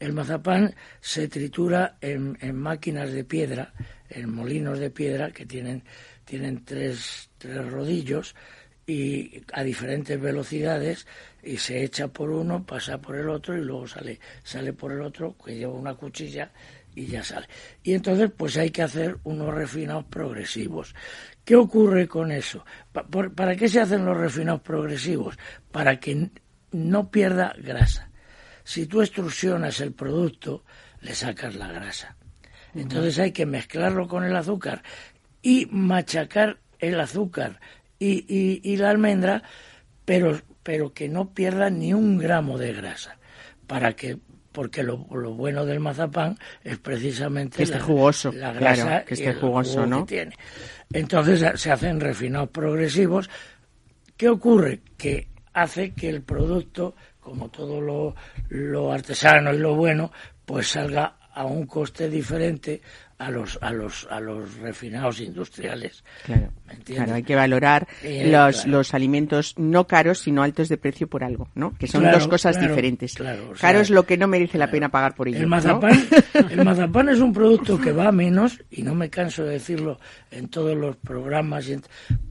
El mazapán se tritura en, máquinas de piedra, en molinos de piedra que tienen, tienen tres, tres rodillos y a diferentes velocidades y se echa por uno, pasa por el otro y luego sale, sale por el otro que lleva una cuchilla y ya sale. Y entonces pues hay que hacer unos refinados progresivos. ¿Qué ocurre con eso? ¿Para qué se hacen los refinados progresivos? Para que no pierda grasa si tú extrusionas el producto, le sacas la grasa. Entonces hay que mezclarlo con el azúcar y machacar el azúcar y, y, la almendra, pero, pero que no pierda ni un gramo de grasa, para que porque lo, lo bueno del mazapán es precisamente que esté jugoso, la grasa que esté jugoso, ¿no? Que tiene. Entonces se hacen refinados progresivos. ¿Qué ocurre? Que hace que el producto como todo lo, lo artesano y lo bueno, pues salga a un coste diferente a los a los a los refinados industriales. Claro, claro hay que valorar eh, los, los alimentos no caros sino altos de precio por algo, ¿no? Que son dos cosas diferentes. Claro, Caro es lo que no merece la pena pagar por ello. El mazapán, el mazapán es un producto que va a menos y no me canso de decirlo en todos los programas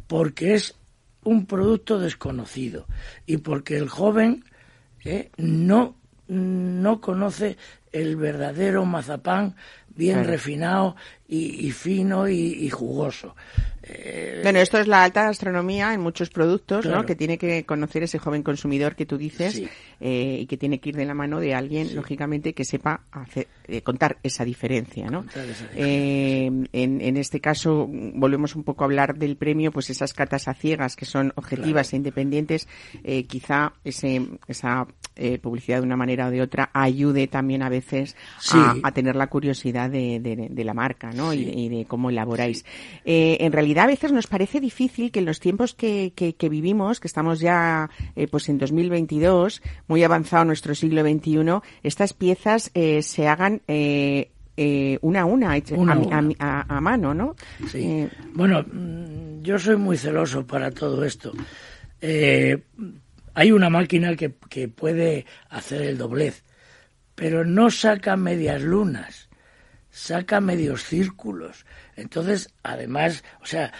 porque es un producto desconocido y porque el joven ¿eh? no, no conoce el verdadero mazapán bien refinado y, fino y, jugoso. Eh, bueno, esto es la alta gastronomía en muchos productos, ¿no? Que tiene que conocer ese joven consumidor que tú dices eh, y que tiene que ir de la mano de alguien, lógicamente, que sepa hacer, eh, contar esa diferencia, ¿no? en, en, este caso, volvemos un poco a hablar del premio, pues esas catas a ciegas que son objetivas e independientes, quizá ese, esa eh, publicidad de una manera o de otra ayude también a veces Sí. a, a tener la curiosidad de, de- de la marca, ¿no? Y, y de cómo elaboráis. Eh, en realidad a veces nos parece difícil que en los tiempos que, que, que vivimos, que estamos ya eh, pues en 2022, muy avanzado nuestro siglo XXI, estas piezas eh, se hagan eh, una a una, hecha- Una a, a una. a mi- a- a mano, ¿no? Sí. Eh, Bueno, mm, yo soy muy celoso para todo esto. Eh, hay una máquina que, que puede hacer el doblez, pero no saca medias lunas, saca medios círculos. Entonces, además, o sea,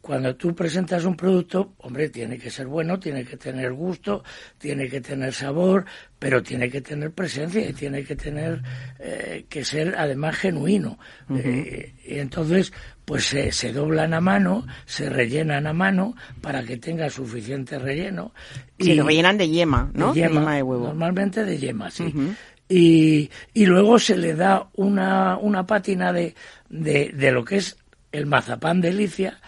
cuando tú presentas un producto, hombre, tiene que ser bueno, tiene que tener gusto, tiene que tener sabor, pero tiene que tener presencia y tiene que tener eh, que ser además genuino. Eh, y entonces, pues se, se doblan a mano, se rellenan a mano para que tenga suficiente relleno. se lo rellenan de yema, ¿no? de yema, de huevo. Normalmente de yema, sí. y, y luego se le da una, una pátina de, de, de lo que es el mazapán delicia,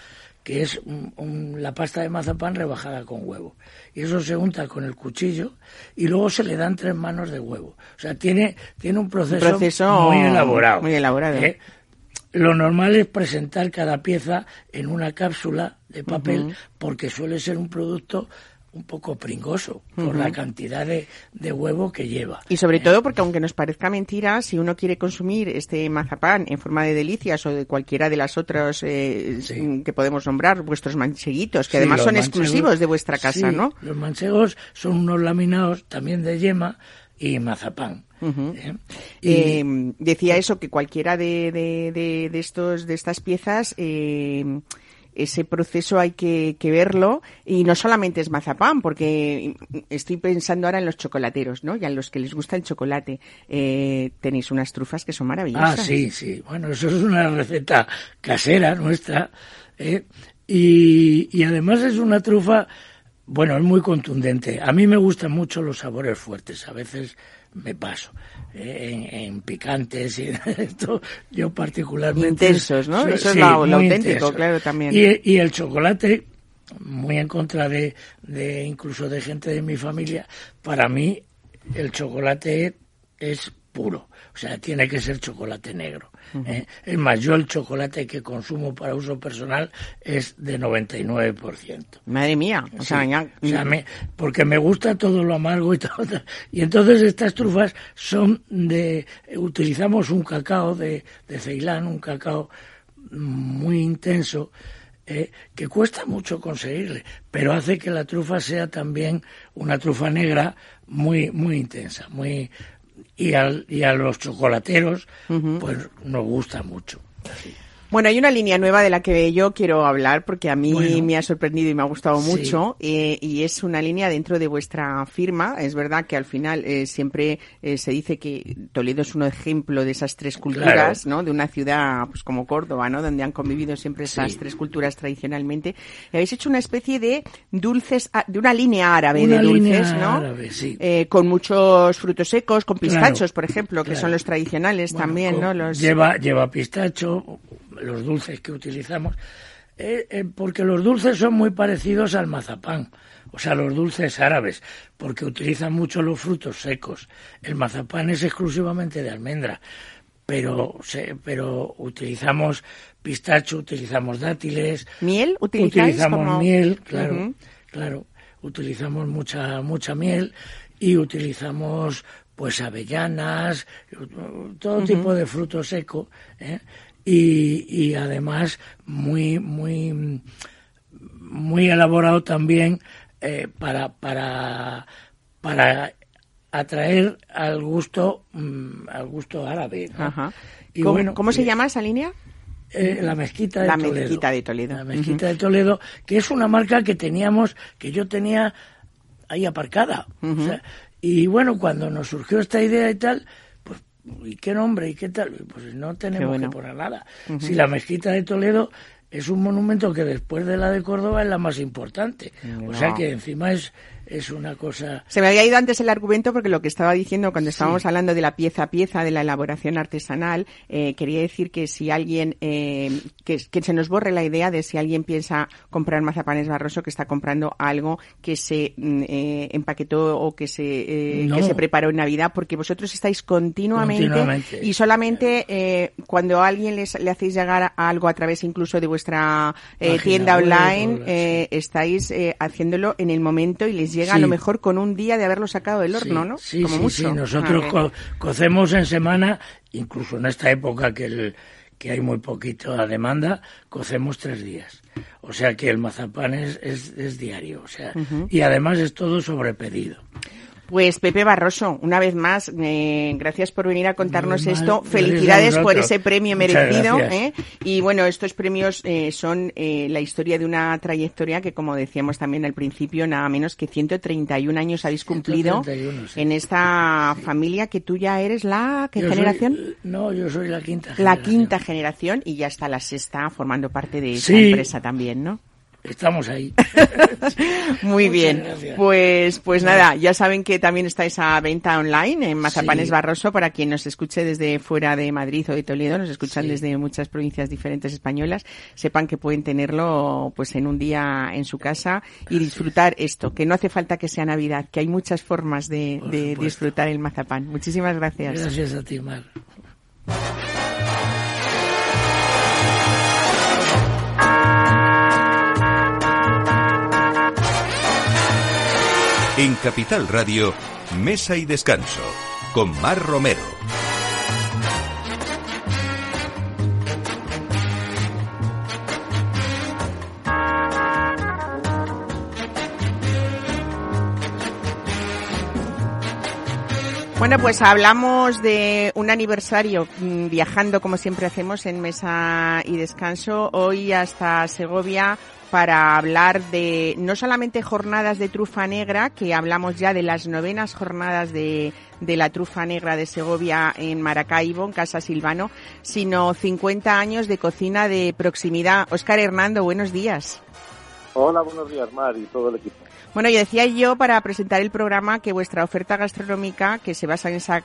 que es un- un- la pasta de mazapán rebajada con huevo. Y eso se unta con el cuchillo y luego se le dan tres manos de huevo. O sea, tiene, tiene un proceso, proceso muy elaborado. muy elaborado. ¿eh? Lo normal es presentar cada pieza en una cápsula de papel porque suele ser un producto un poco pringoso por la cantidad de, de huevo que lleva. Y sobre todo porque aunque nos parezca mentira, si uno quiere consumir este mazapán en forma de delicias o de cualquiera de las otras eh, Sí. que podemos nombrar, vuestros mancheguitos, que Sí, además son exclusivos de vuestra casa, sí, ¿no? Los manchegos son unos laminados también de yema y mazapán. ¿eh? Y- Eh, decía eso que cualquiera de, de, de, de estos de estas piezas eh, ese proceso hay que, que verlo y no solamente es mazapán porque estoy pensando ahora en los chocolateros no y a los que les gusta el chocolate eh, tenéis unas trufas que son Ah, maravillosas sí, sí. Bueno, eso es una receta casera nuestra. ¿eh? Y, y además es una trufa, bueno, es muy contundente. A mí me gustan mucho los sabores fuertes. A veces me paso ¿eh? en, en picantes y esto. Yo particularmente. Intensos, ¿no? Eso es lo- auténtico, intenso. claro, también. Y, y el chocolate, muy en contra de, de incluso de gente de mi familia, para mí el chocolate es puro, o sea, tiene que ser chocolate negro. ¿eh? Es más, yo el chocolate que consumo para uso personal es de 99%. madre mía o sea, ya- o sea, me- porque me gusta todo lo amargo y todo. Y entonces estas trufas son de. Utilizamos un cacao de, de Ceilán, un cacao muy intenso, eh, que cuesta mucho conseguirle, pero hace que la trufa sea también una trufa negra muy, muy intensa, muy. Y, al, y a los chocolateros, pues nos gusta mucho. Así. Bueno, hay una línea nueva de la que yo quiero hablar porque a mí Bueno. me ha sorprendido y me ha gustado Sí. mucho eh, y es una línea dentro de vuestra firma. Es verdad que al final eh, siempre eh, se dice que Toledo es un ejemplo de esas tres culturas, ¿no? De una ciudad pues como Córdoba, ¿no? Donde han convivido siempre esas Sí. tres culturas tradicionalmente. Y habéis hecho una especie de dulces, a- de una línea árabe Una de dulces, ¿no? árabe, sí. Eh, con muchos frutos secos, con Claro, pistachos, por ejemplo, que claro. son los tradicionales Bueno, también, ¿no? Los... Lleva, lleva pistacho, los dulces que utilizamos, eh, eh, porque los dulces son muy parecidos al mazapán, o sea, los dulces árabes, porque utilizan mucho los frutos secos. El mazapán es exclusivamente de almendra, pero, se- pero utilizamos pistacho, utilizamos dátiles, ¿Miel utilizamos como- miel, claro, claro, utilizamos mucha mucha miel y utilizamos pues avellanas, todo tipo de fruto seco, ¿eh? Y, y además muy muy muy elaborado también eh, para para para atraer al gusto mm, al gusto árabe ¿no? Ajá. Y ¿Cómo, bueno, cómo se eh, llama esa línea? eh, la mezquita de La Toledo. Mezquita de Toledo. La mezquita de Toledo, que es una marca que teníamos, que yo tenía ahí aparcada. O sea, y bueno, cuando nos surgió esta idea y tal, ¿y qué nombre? ¿Y qué tal? Pues no tenemos bueno. que poner nada. Si la mezquita de Toledo es un monumento que después de la de Córdoba es la más importante. O sea que encima es, es una cosa... Se me había ido antes el argumento porque lo que estaba diciendo cuando estábamos hablando de la pieza a pieza, de la elaboración artesanal, eh, quería decir que si alguien, eh, que, se nos borre la idea de si alguien piensa comprar mazapanes Barroso, que está comprando algo que se mm, eh, empaquetó o que se, eh, que se preparó en Navidad, porque vosotros estáis continuamente, y solamente eh, cuando a alguien les, le hacéis llegar algo a través incluso de vuestra tienda online, estáis haciéndolo en el momento y les llega a lo mejor con un día de haberlo sacado del horno, ¿no? Sí, sí, sí, nosotros cocemos en semana, incluso en esta época que, el, que hay muy poquito a demanda, cocemos tres días. O sea que el mazapán es, es, diario, o sea, y además es todo sobre pedido. Pues Pepe Barroso, una vez más, eh, gracias por venir a contarnos esto. Felicidades por ese premio merecido. ¿eh? Y bueno, estos premios eh, son eh, la historia de una trayectoria que, como decíamos también al principio, nada menos que 131 años habéis cumplido en esta familia que tú ya eres la ¿qué generación? no, yo soy la quinta. La quinta generación y ya está la sexta formando parte de esa empresa también, ¿no? Estamos ahí. Muy bien. Pues, pues nada, ya saben que también está esa venta online en Mazapanes Barroso para quien nos escuche desde fuera de Madrid o de Toledo, nos escuchan desde muchas provincias diferentes españolas, sepan que pueden tenerlo pues en un día en su casa y disfrutar esto, que no hace falta que sea Navidad, que hay muchas formas de, de disfrutar el mazapán. Muchísimas gracias. Gracias a ti, Mar. En Capital Radio, Mesa y Descanso, con Mar Romero. Bueno, pues hablamos de un aniversario mm, viajando como siempre hacemos en Mesa y Descanso. Hoy hasta Segovia para hablar de no solamente jornadas de trufa negra, que hablamos ya de las novenas jornadas de, de la trufa negra de Segovia en Maracaibo, en Casa Silvano, sino 50 años de cocina de proximidad. Óscar Hernando, buenos días. Hola, buenos días, Mar y todo el equipo. Bueno, yo decía yo para presentar el programa que vuestra oferta gastronómica, que se basa en esa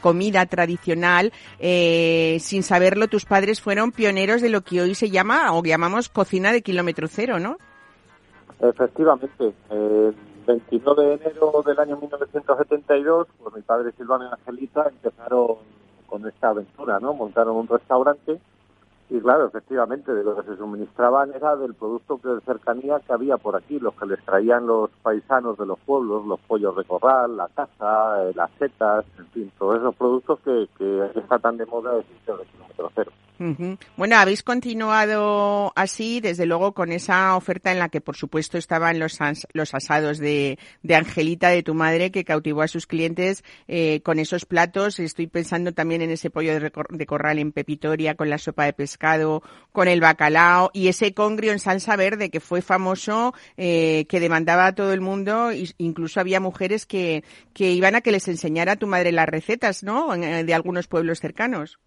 comida tradicional, eh, sin saberlo, tus padres fueron pioneros de lo que hoy se llama o llamamos cocina de kilómetro cero, ¿no? Efectivamente. El 29 de enero del año 1972, pues mi padre Silvano y Angelita empezaron con esta aventura, ¿no? Montaron un restaurante y claro, efectivamente, de lo que se suministraban era del producto de cercanía que había por aquí, los que les traían los paisanos de los pueblos, los pollos de corral, la caza, eh, las setas, en fin, todos esos productos que, que está tan de moda de kilómetro cero. Bueno, habéis continuado así, desde luego, con esa oferta en la que, por supuesto, estaban los, los asados de, de, Angelita, de tu madre, que cautivó a sus clientes eh, con esos platos. Estoy pensando también en ese pollo de, corral en Pepitoria, con la sopa de pescado, con el bacalao y ese congrio en salsa verde que fue famoso, eh, que demandaba a todo el mundo. Incluso había mujeres que, que iban a que les enseñara a tu madre las recetas, ¿no? Eh, de algunos pueblos cercanos.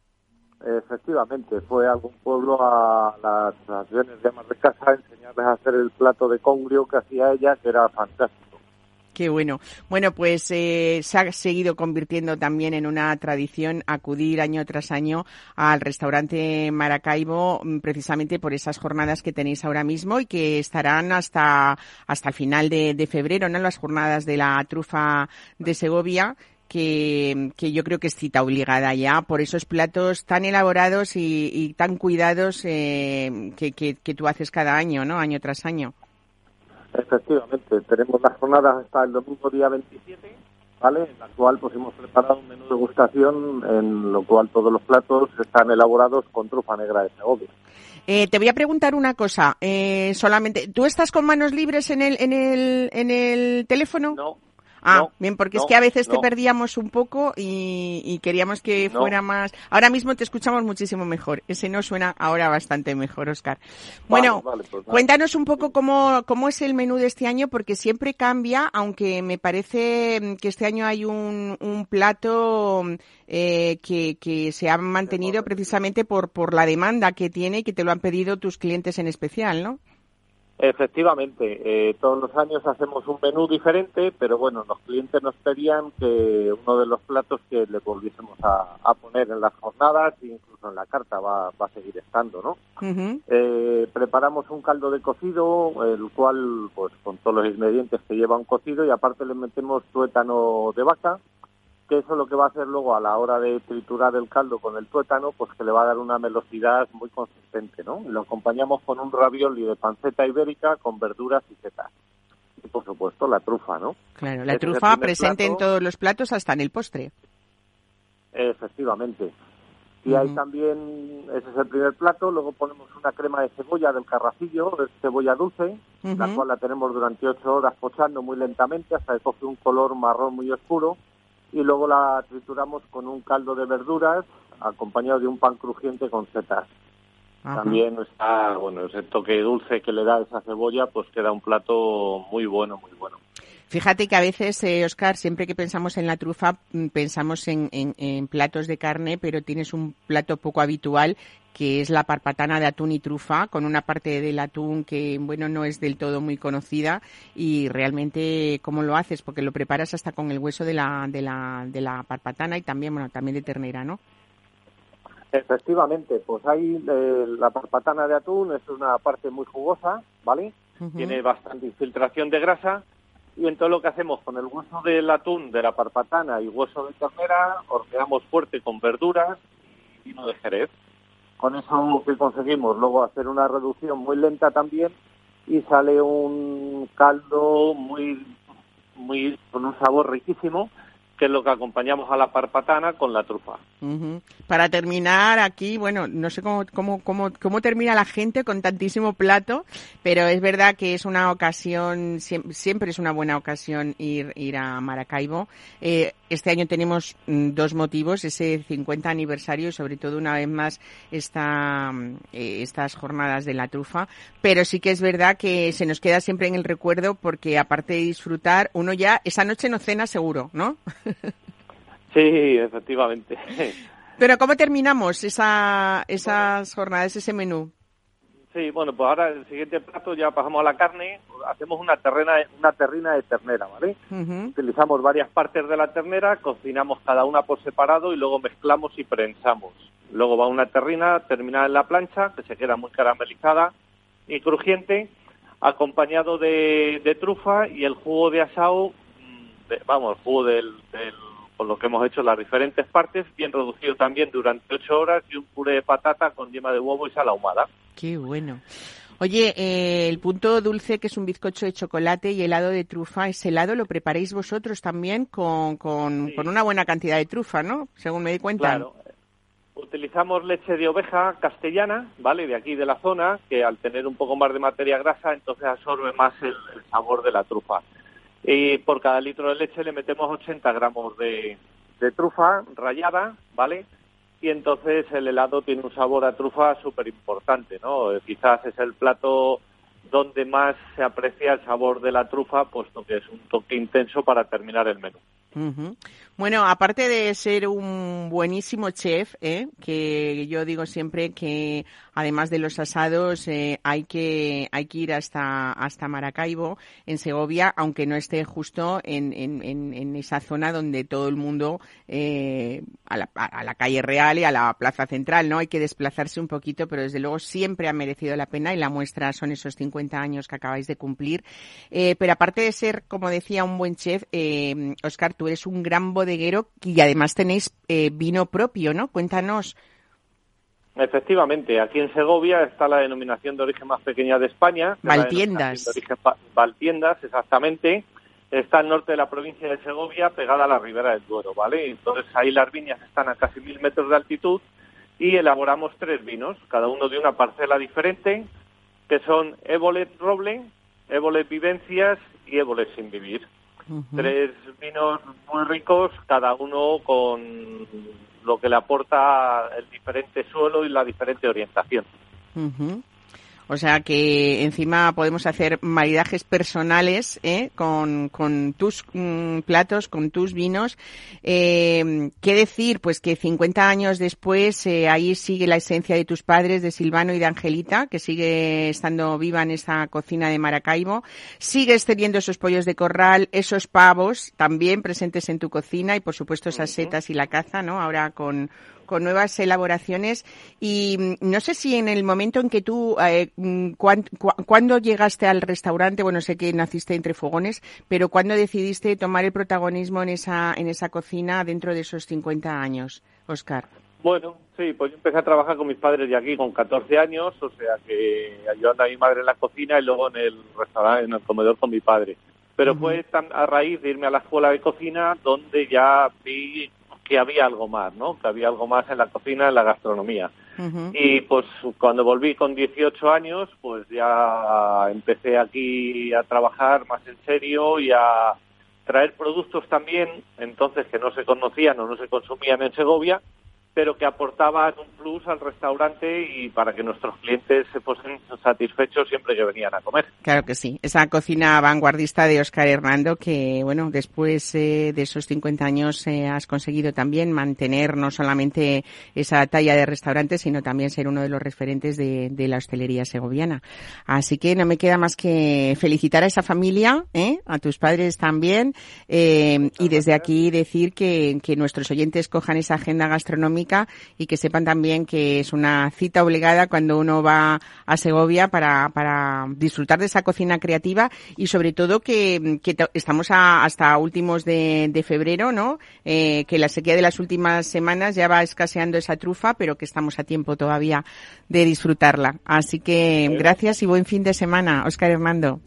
Efectivamente, fue algún pueblo a las naciones de amas de casa a enseñarles a hacer el plato de congrio que hacía ella, que era fantástico. Qué bueno. Bueno, pues eh, se ha seguido convirtiendo también en una tradición acudir año tras año al restaurante Maracaibo mm, precisamente por esas jornadas que tenéis ahora mismo y que estarán hasta, hasta el final de febrero, ¿no? Las jornadas de la trufa de Segovia que, que, yo creo que es cita obligada ya por esos platos tan elaborados y, tan cuidados eh, que, que, tú haces cada año, ¿no? Año tras año. Efectivamente, tenemos las jornadas hasta el domingo día 27, ¿vale? En la cual pues hemos preparado un menú de degustación en lo cual todos los platos están elaborados con trufa negra de Segovia. Eh, te voy a preguntar una cosa, eh, solamente, ¿tú estás con manos libres en el, en el, en el teléfono? No, Ah, bien, porque es que a veces te perdíamos un poco y, queríamos que fuera más. Ahora mismo te escuchamos muchísimo mejor. Ese no suena ahora bastante mejor, Oscar. Bueno, pues cuéntanos un poco cómo, cómo es el menú de este año, porque siempre cambia, aunque me parece que este año hay un, un plato eh, que, que se ha mantenido precisamente por, por la demanda que tiene y que te lo han pedido tus clientes en especial, ¿no? Efectivamente, eh, todos los años hacemos un menú diferente, pero bueno, los clientes nos pedían que uno de los platos que le volviésemos a, poner en las jornadas, incluso en la carta va, va a seguir estando, ¿no? eh, preparamos un caldo de cocido, el cual, pues con todos los ingredientes que lleva un cocido y aparte le metemos tuétano de vaca, que eso lo que va a hacer luego a la hora de triturar el caldo con el tuétano, pues que le va a dar una velocidad muy consistente, ¿no? Lo acompañamos con un ravioli de panceta ibérica con verduras y setas. Y por supuesto la trufa, ¿no? Claro, la trufa presente en todos los platos hasta en el postre. Efectivamente. Y hay también, ese es el primer plato, luego ponemos una crema de cebolla del carracillo, de cebolla dulce, la cual la tenemos durante ocho horas pochando muy lentamente hasta que coge un color marrón muy oscuro y luego la trituramos con un caldo de verduras acompañado de un pan crujiente con setas. También está, bueno, ese toque dulce que le da esa cebolla, pues queda un plato muy bueno, muy bueno. Fíjate que a veces, eh, Oscar, siempre que pensamos en la trufa, mm, pensamos en, en, platos de carne, pero tienes un plato poco habitual que es la parpatana de atún y trufa, con una parte del atún que, bueno, no es del todo muy conocida y realmente cómo lo haces, porque lo preparas hasta con el hueso de la, de la, de la parpatana y también, bueno, también de ternera, ¿no? Efectivamente, pues ahí eh, la parpatana de atún es una parte muy jugosa, ¿vale? Tiene bastante infiltración de grasa y entonces lo que hacemos con el hueso del atún, de la parpatana y hueso de ternera, horneamos fuerte con verduras y vino de jerez. Con eso que conseguimos luego hacer una reducción muy lenta también y sale un caldo muy, muy con un sabor riquísimo que es lo que acompañamos a la parpatana con la trufa. Para terminar aquí, bueno, no sé cómo, cómo, cómo, cómo termina la gente con tantísimo plato, pero es verdad que es una ocasión, siempre es una buena ocasión ir, ir a Maracaibo. Eh, este año tenemos mm, dos motivos, ese 50 aniversario y sobre todo una vez más esta, mm, eh, estas jornadas de la trufa, pero sí que es verdad que se nos queda siempre en el recuerdo porque aparte de disfrutar, uno ya esa noche no cena seguro, ¿no? Sí, efectivamente. Pero ¿cómo terminamos esa, esas jornadas, ese menú? Sí, bueno, pues ahora el siguiente plato ya pasamos a la carne, hacemos una terrena, una terrina de ternera, ¿vale? Utilizamos varias partes de la ternera, cocinamos cada una por separado y luego mezclamos y prensamos. Luego va una terrina terminada en la plancha, que se queda muy caramelizada y crujiente, acompañado de, trufa y el jugo de asado, mm, vamos, el jugo del, del con lo que hemos hecho las diferentes partes, bien reducido también durante ocho horas y un puré de patata con yema de huevo y sal ahumada. Qué bueno. Oye, eh, el punto dulce, que es un bizcocho de chocolate y helado de trufa, ese helado lo preparéis vosotros también con, con, una buena cantidad de trufa, ¿no? Según me di cuenta. Claro. Utilizamos leche de oveja castellana, ¿vale? De aquí de la zona, que al tener un poco más de materia grasa, entonces absorbe más el sabor de la trufa y por cada litro de leche le metemos 80 gramos de, trufa rallada, ¿vale? Y entonces el helado tiene un sabor a trufa súper importante, ¿no? Quizás es el plato donde más se aprecia el sabor de la trufa, puesto que es un toque intenso para terminar el menú. Bueno, aparte de ser un buenísimo chef, ¿eh? que yo digo siempre que además de los asados eh, hay que hay que ir hasta hasta Maracaibo en Segovia, aunque no esté justo en, en, en, esa zona donde todo el mundo eh, a, la, a la calle real y a la plaza central, no hay que desplazarse un poquito, pero desde luego siempre ha merecido la pena y la muestra son esos 50 años que acabáis de cumplir. Eh, pero aparte de ser, como decía, un buen chef, eh, Oscar, tú eres un gran bodeguero y además tenéis eh, vino propio, ¿no? Cuéntanos. Efectivamente, aquí en Segovia está la denominación de origen más pequeña de España. Valtiendas. Valtiendas, exactamente. Está al norte de la provincia de Segovia, pegada a la ribera del Duero, ¿vale? Entonces ahí las viñas están a casi mil metros de altitud y elaboramos tres vinos, cada uno de una parcela diferente, que son Ébolet Roble, Ébolet Vivencias y Ébolet Sin Vivir. Tres vinos muy ricos, cada uno con lo que le aporta el diferente suelo y la diferente orientación. O sea que encima podemos hacer maridajes personales ¿eh? con, con tus mm, platos, con tus vinos. Eh, ¿Qué decir? Pues que 50 años después eh, ahí sigue la esencia de tus padres, de Silvano y de Angelita, que sigue estando viva en esa cocina de Maracaibo. Sigues teniendo esos pollos de corral, esos pavos también presentes en tu cocina y por supuesto esas setas y la caza, ¿no? Ahora con con nuevas elaboraciones y mm, no sé si en el momento en que tú, eh, mm, cuando llegaste al restaurante, bueno, sé que naciste entre fogones, pero cuando decidiste tomar el protagonismo en esa, en esa cocina dentro de esos 50 años, Oscar. Bueno, sí, pues yo empecé a trabajar con mis padres de aquí con 14 años, o sea que ayudando a mi madre en la cocina y luego en el restaurante, en el comedor con mi padre. Pero fue a raíz de irme a la escuela de cocina donde ya vi que había algo más, ¿no? Que había algo más en la cocina, en la gastronomía. Y pues cuando volví con 18 años, pues ya empecé aquí a trabajar más en serio y a traer productos también, entonces que no se conocían o no se consumían en Segovia, pero que aportaban un plus al restaurante y para que nuestros clientes se fuesen satisfechos siempre que venían a comer. Claro que sí, esa cocina vanguardista de Oscar Hernando que, bueno, después eh, de esos 50 años eh, has conseguido también mantener no solamente esa talla de restaurante, sino también ser uno de los referentes de, la hostelería segoviana. Así que no me queda más que felicitar a esa familia, ¿eh? a tus padres también, y desde aquí decir que, que nuestros oyentes cojan esa agenda gastronómica y que sepan también que es una cita obligada cuando uno va a Segovia para, para disfrutar de esa cocina creativa y sobre todo que, estamos hasta últimos de, febrero, ¿no? Eh, que la sequía de las últimas semanas ya va escaseando esa trufa, pero que estamos a tiempo todavía de disfrutarla. Así que gracias y buen fin de semana, Oscar Hernando.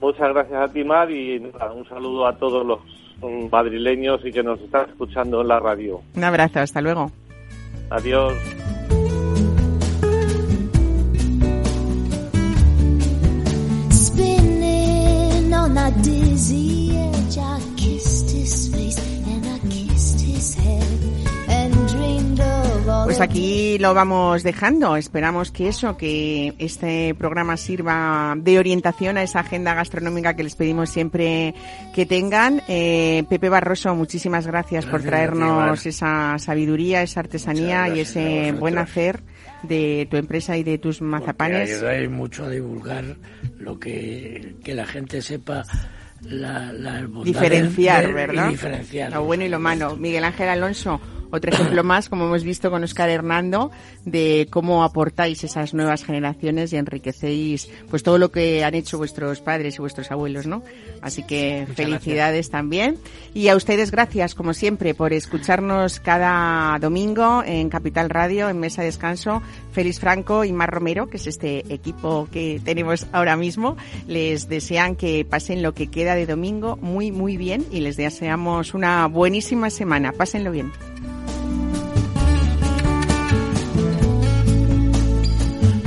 Muchas gracias a ti, Mar, y un saludo a todos los madrileños y que nos están escuchando en la radio. Un abrazo, hasta luego. Adiós. Spinning on a dizzy edge, I kissed his face and I kissed his head. Pues aquí lo vamos dejando. Esperamos que eso, que este programa sirva de orientación a esa agenda gastronómica que les pedimos siempre que tengan. Eh, Pepe Barroso, muchísimas gracias, por traernos esa sabiduría, esa artesanía y ese buen hacer de tu empresa y de tus mazapanes. Ayudáis mucho a divulgar lo que, que la gente sepa la, diferenciar, ¿verdad? diferenciar. Lo bueno y lo malo. Miguel Ángel Alonso, otro ejemplo más, como hemos visto con Oscar Hernando, de cómo aportáis esas nuevas generaciones y enriquecéis pues todo lo que han hecho vuestros padres y vuestros abuelos, ¿no? Así que felicidades también. Y a ustedes gracias, como siempre, por escucharnos cada domingo en Capital Radio, en Mesa de Descanso. Félix Franco y Mar Romero, que es este equipo que tenemos ahora mismo, les desean que pasen lo que queda de domingo muy, muy bien y les deseamos una buenísima semana. Pásenlo bien.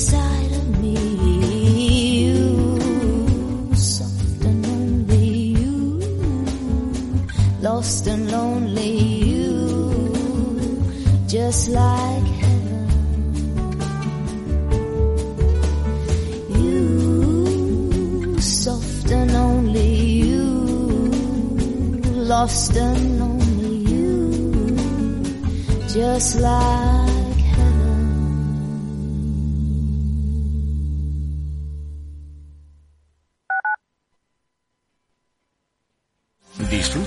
inside of me. You, soft and lonely, you, lost and lonely, you, just like heaven. You, soft and lonely, you, lost and lonely, you, just like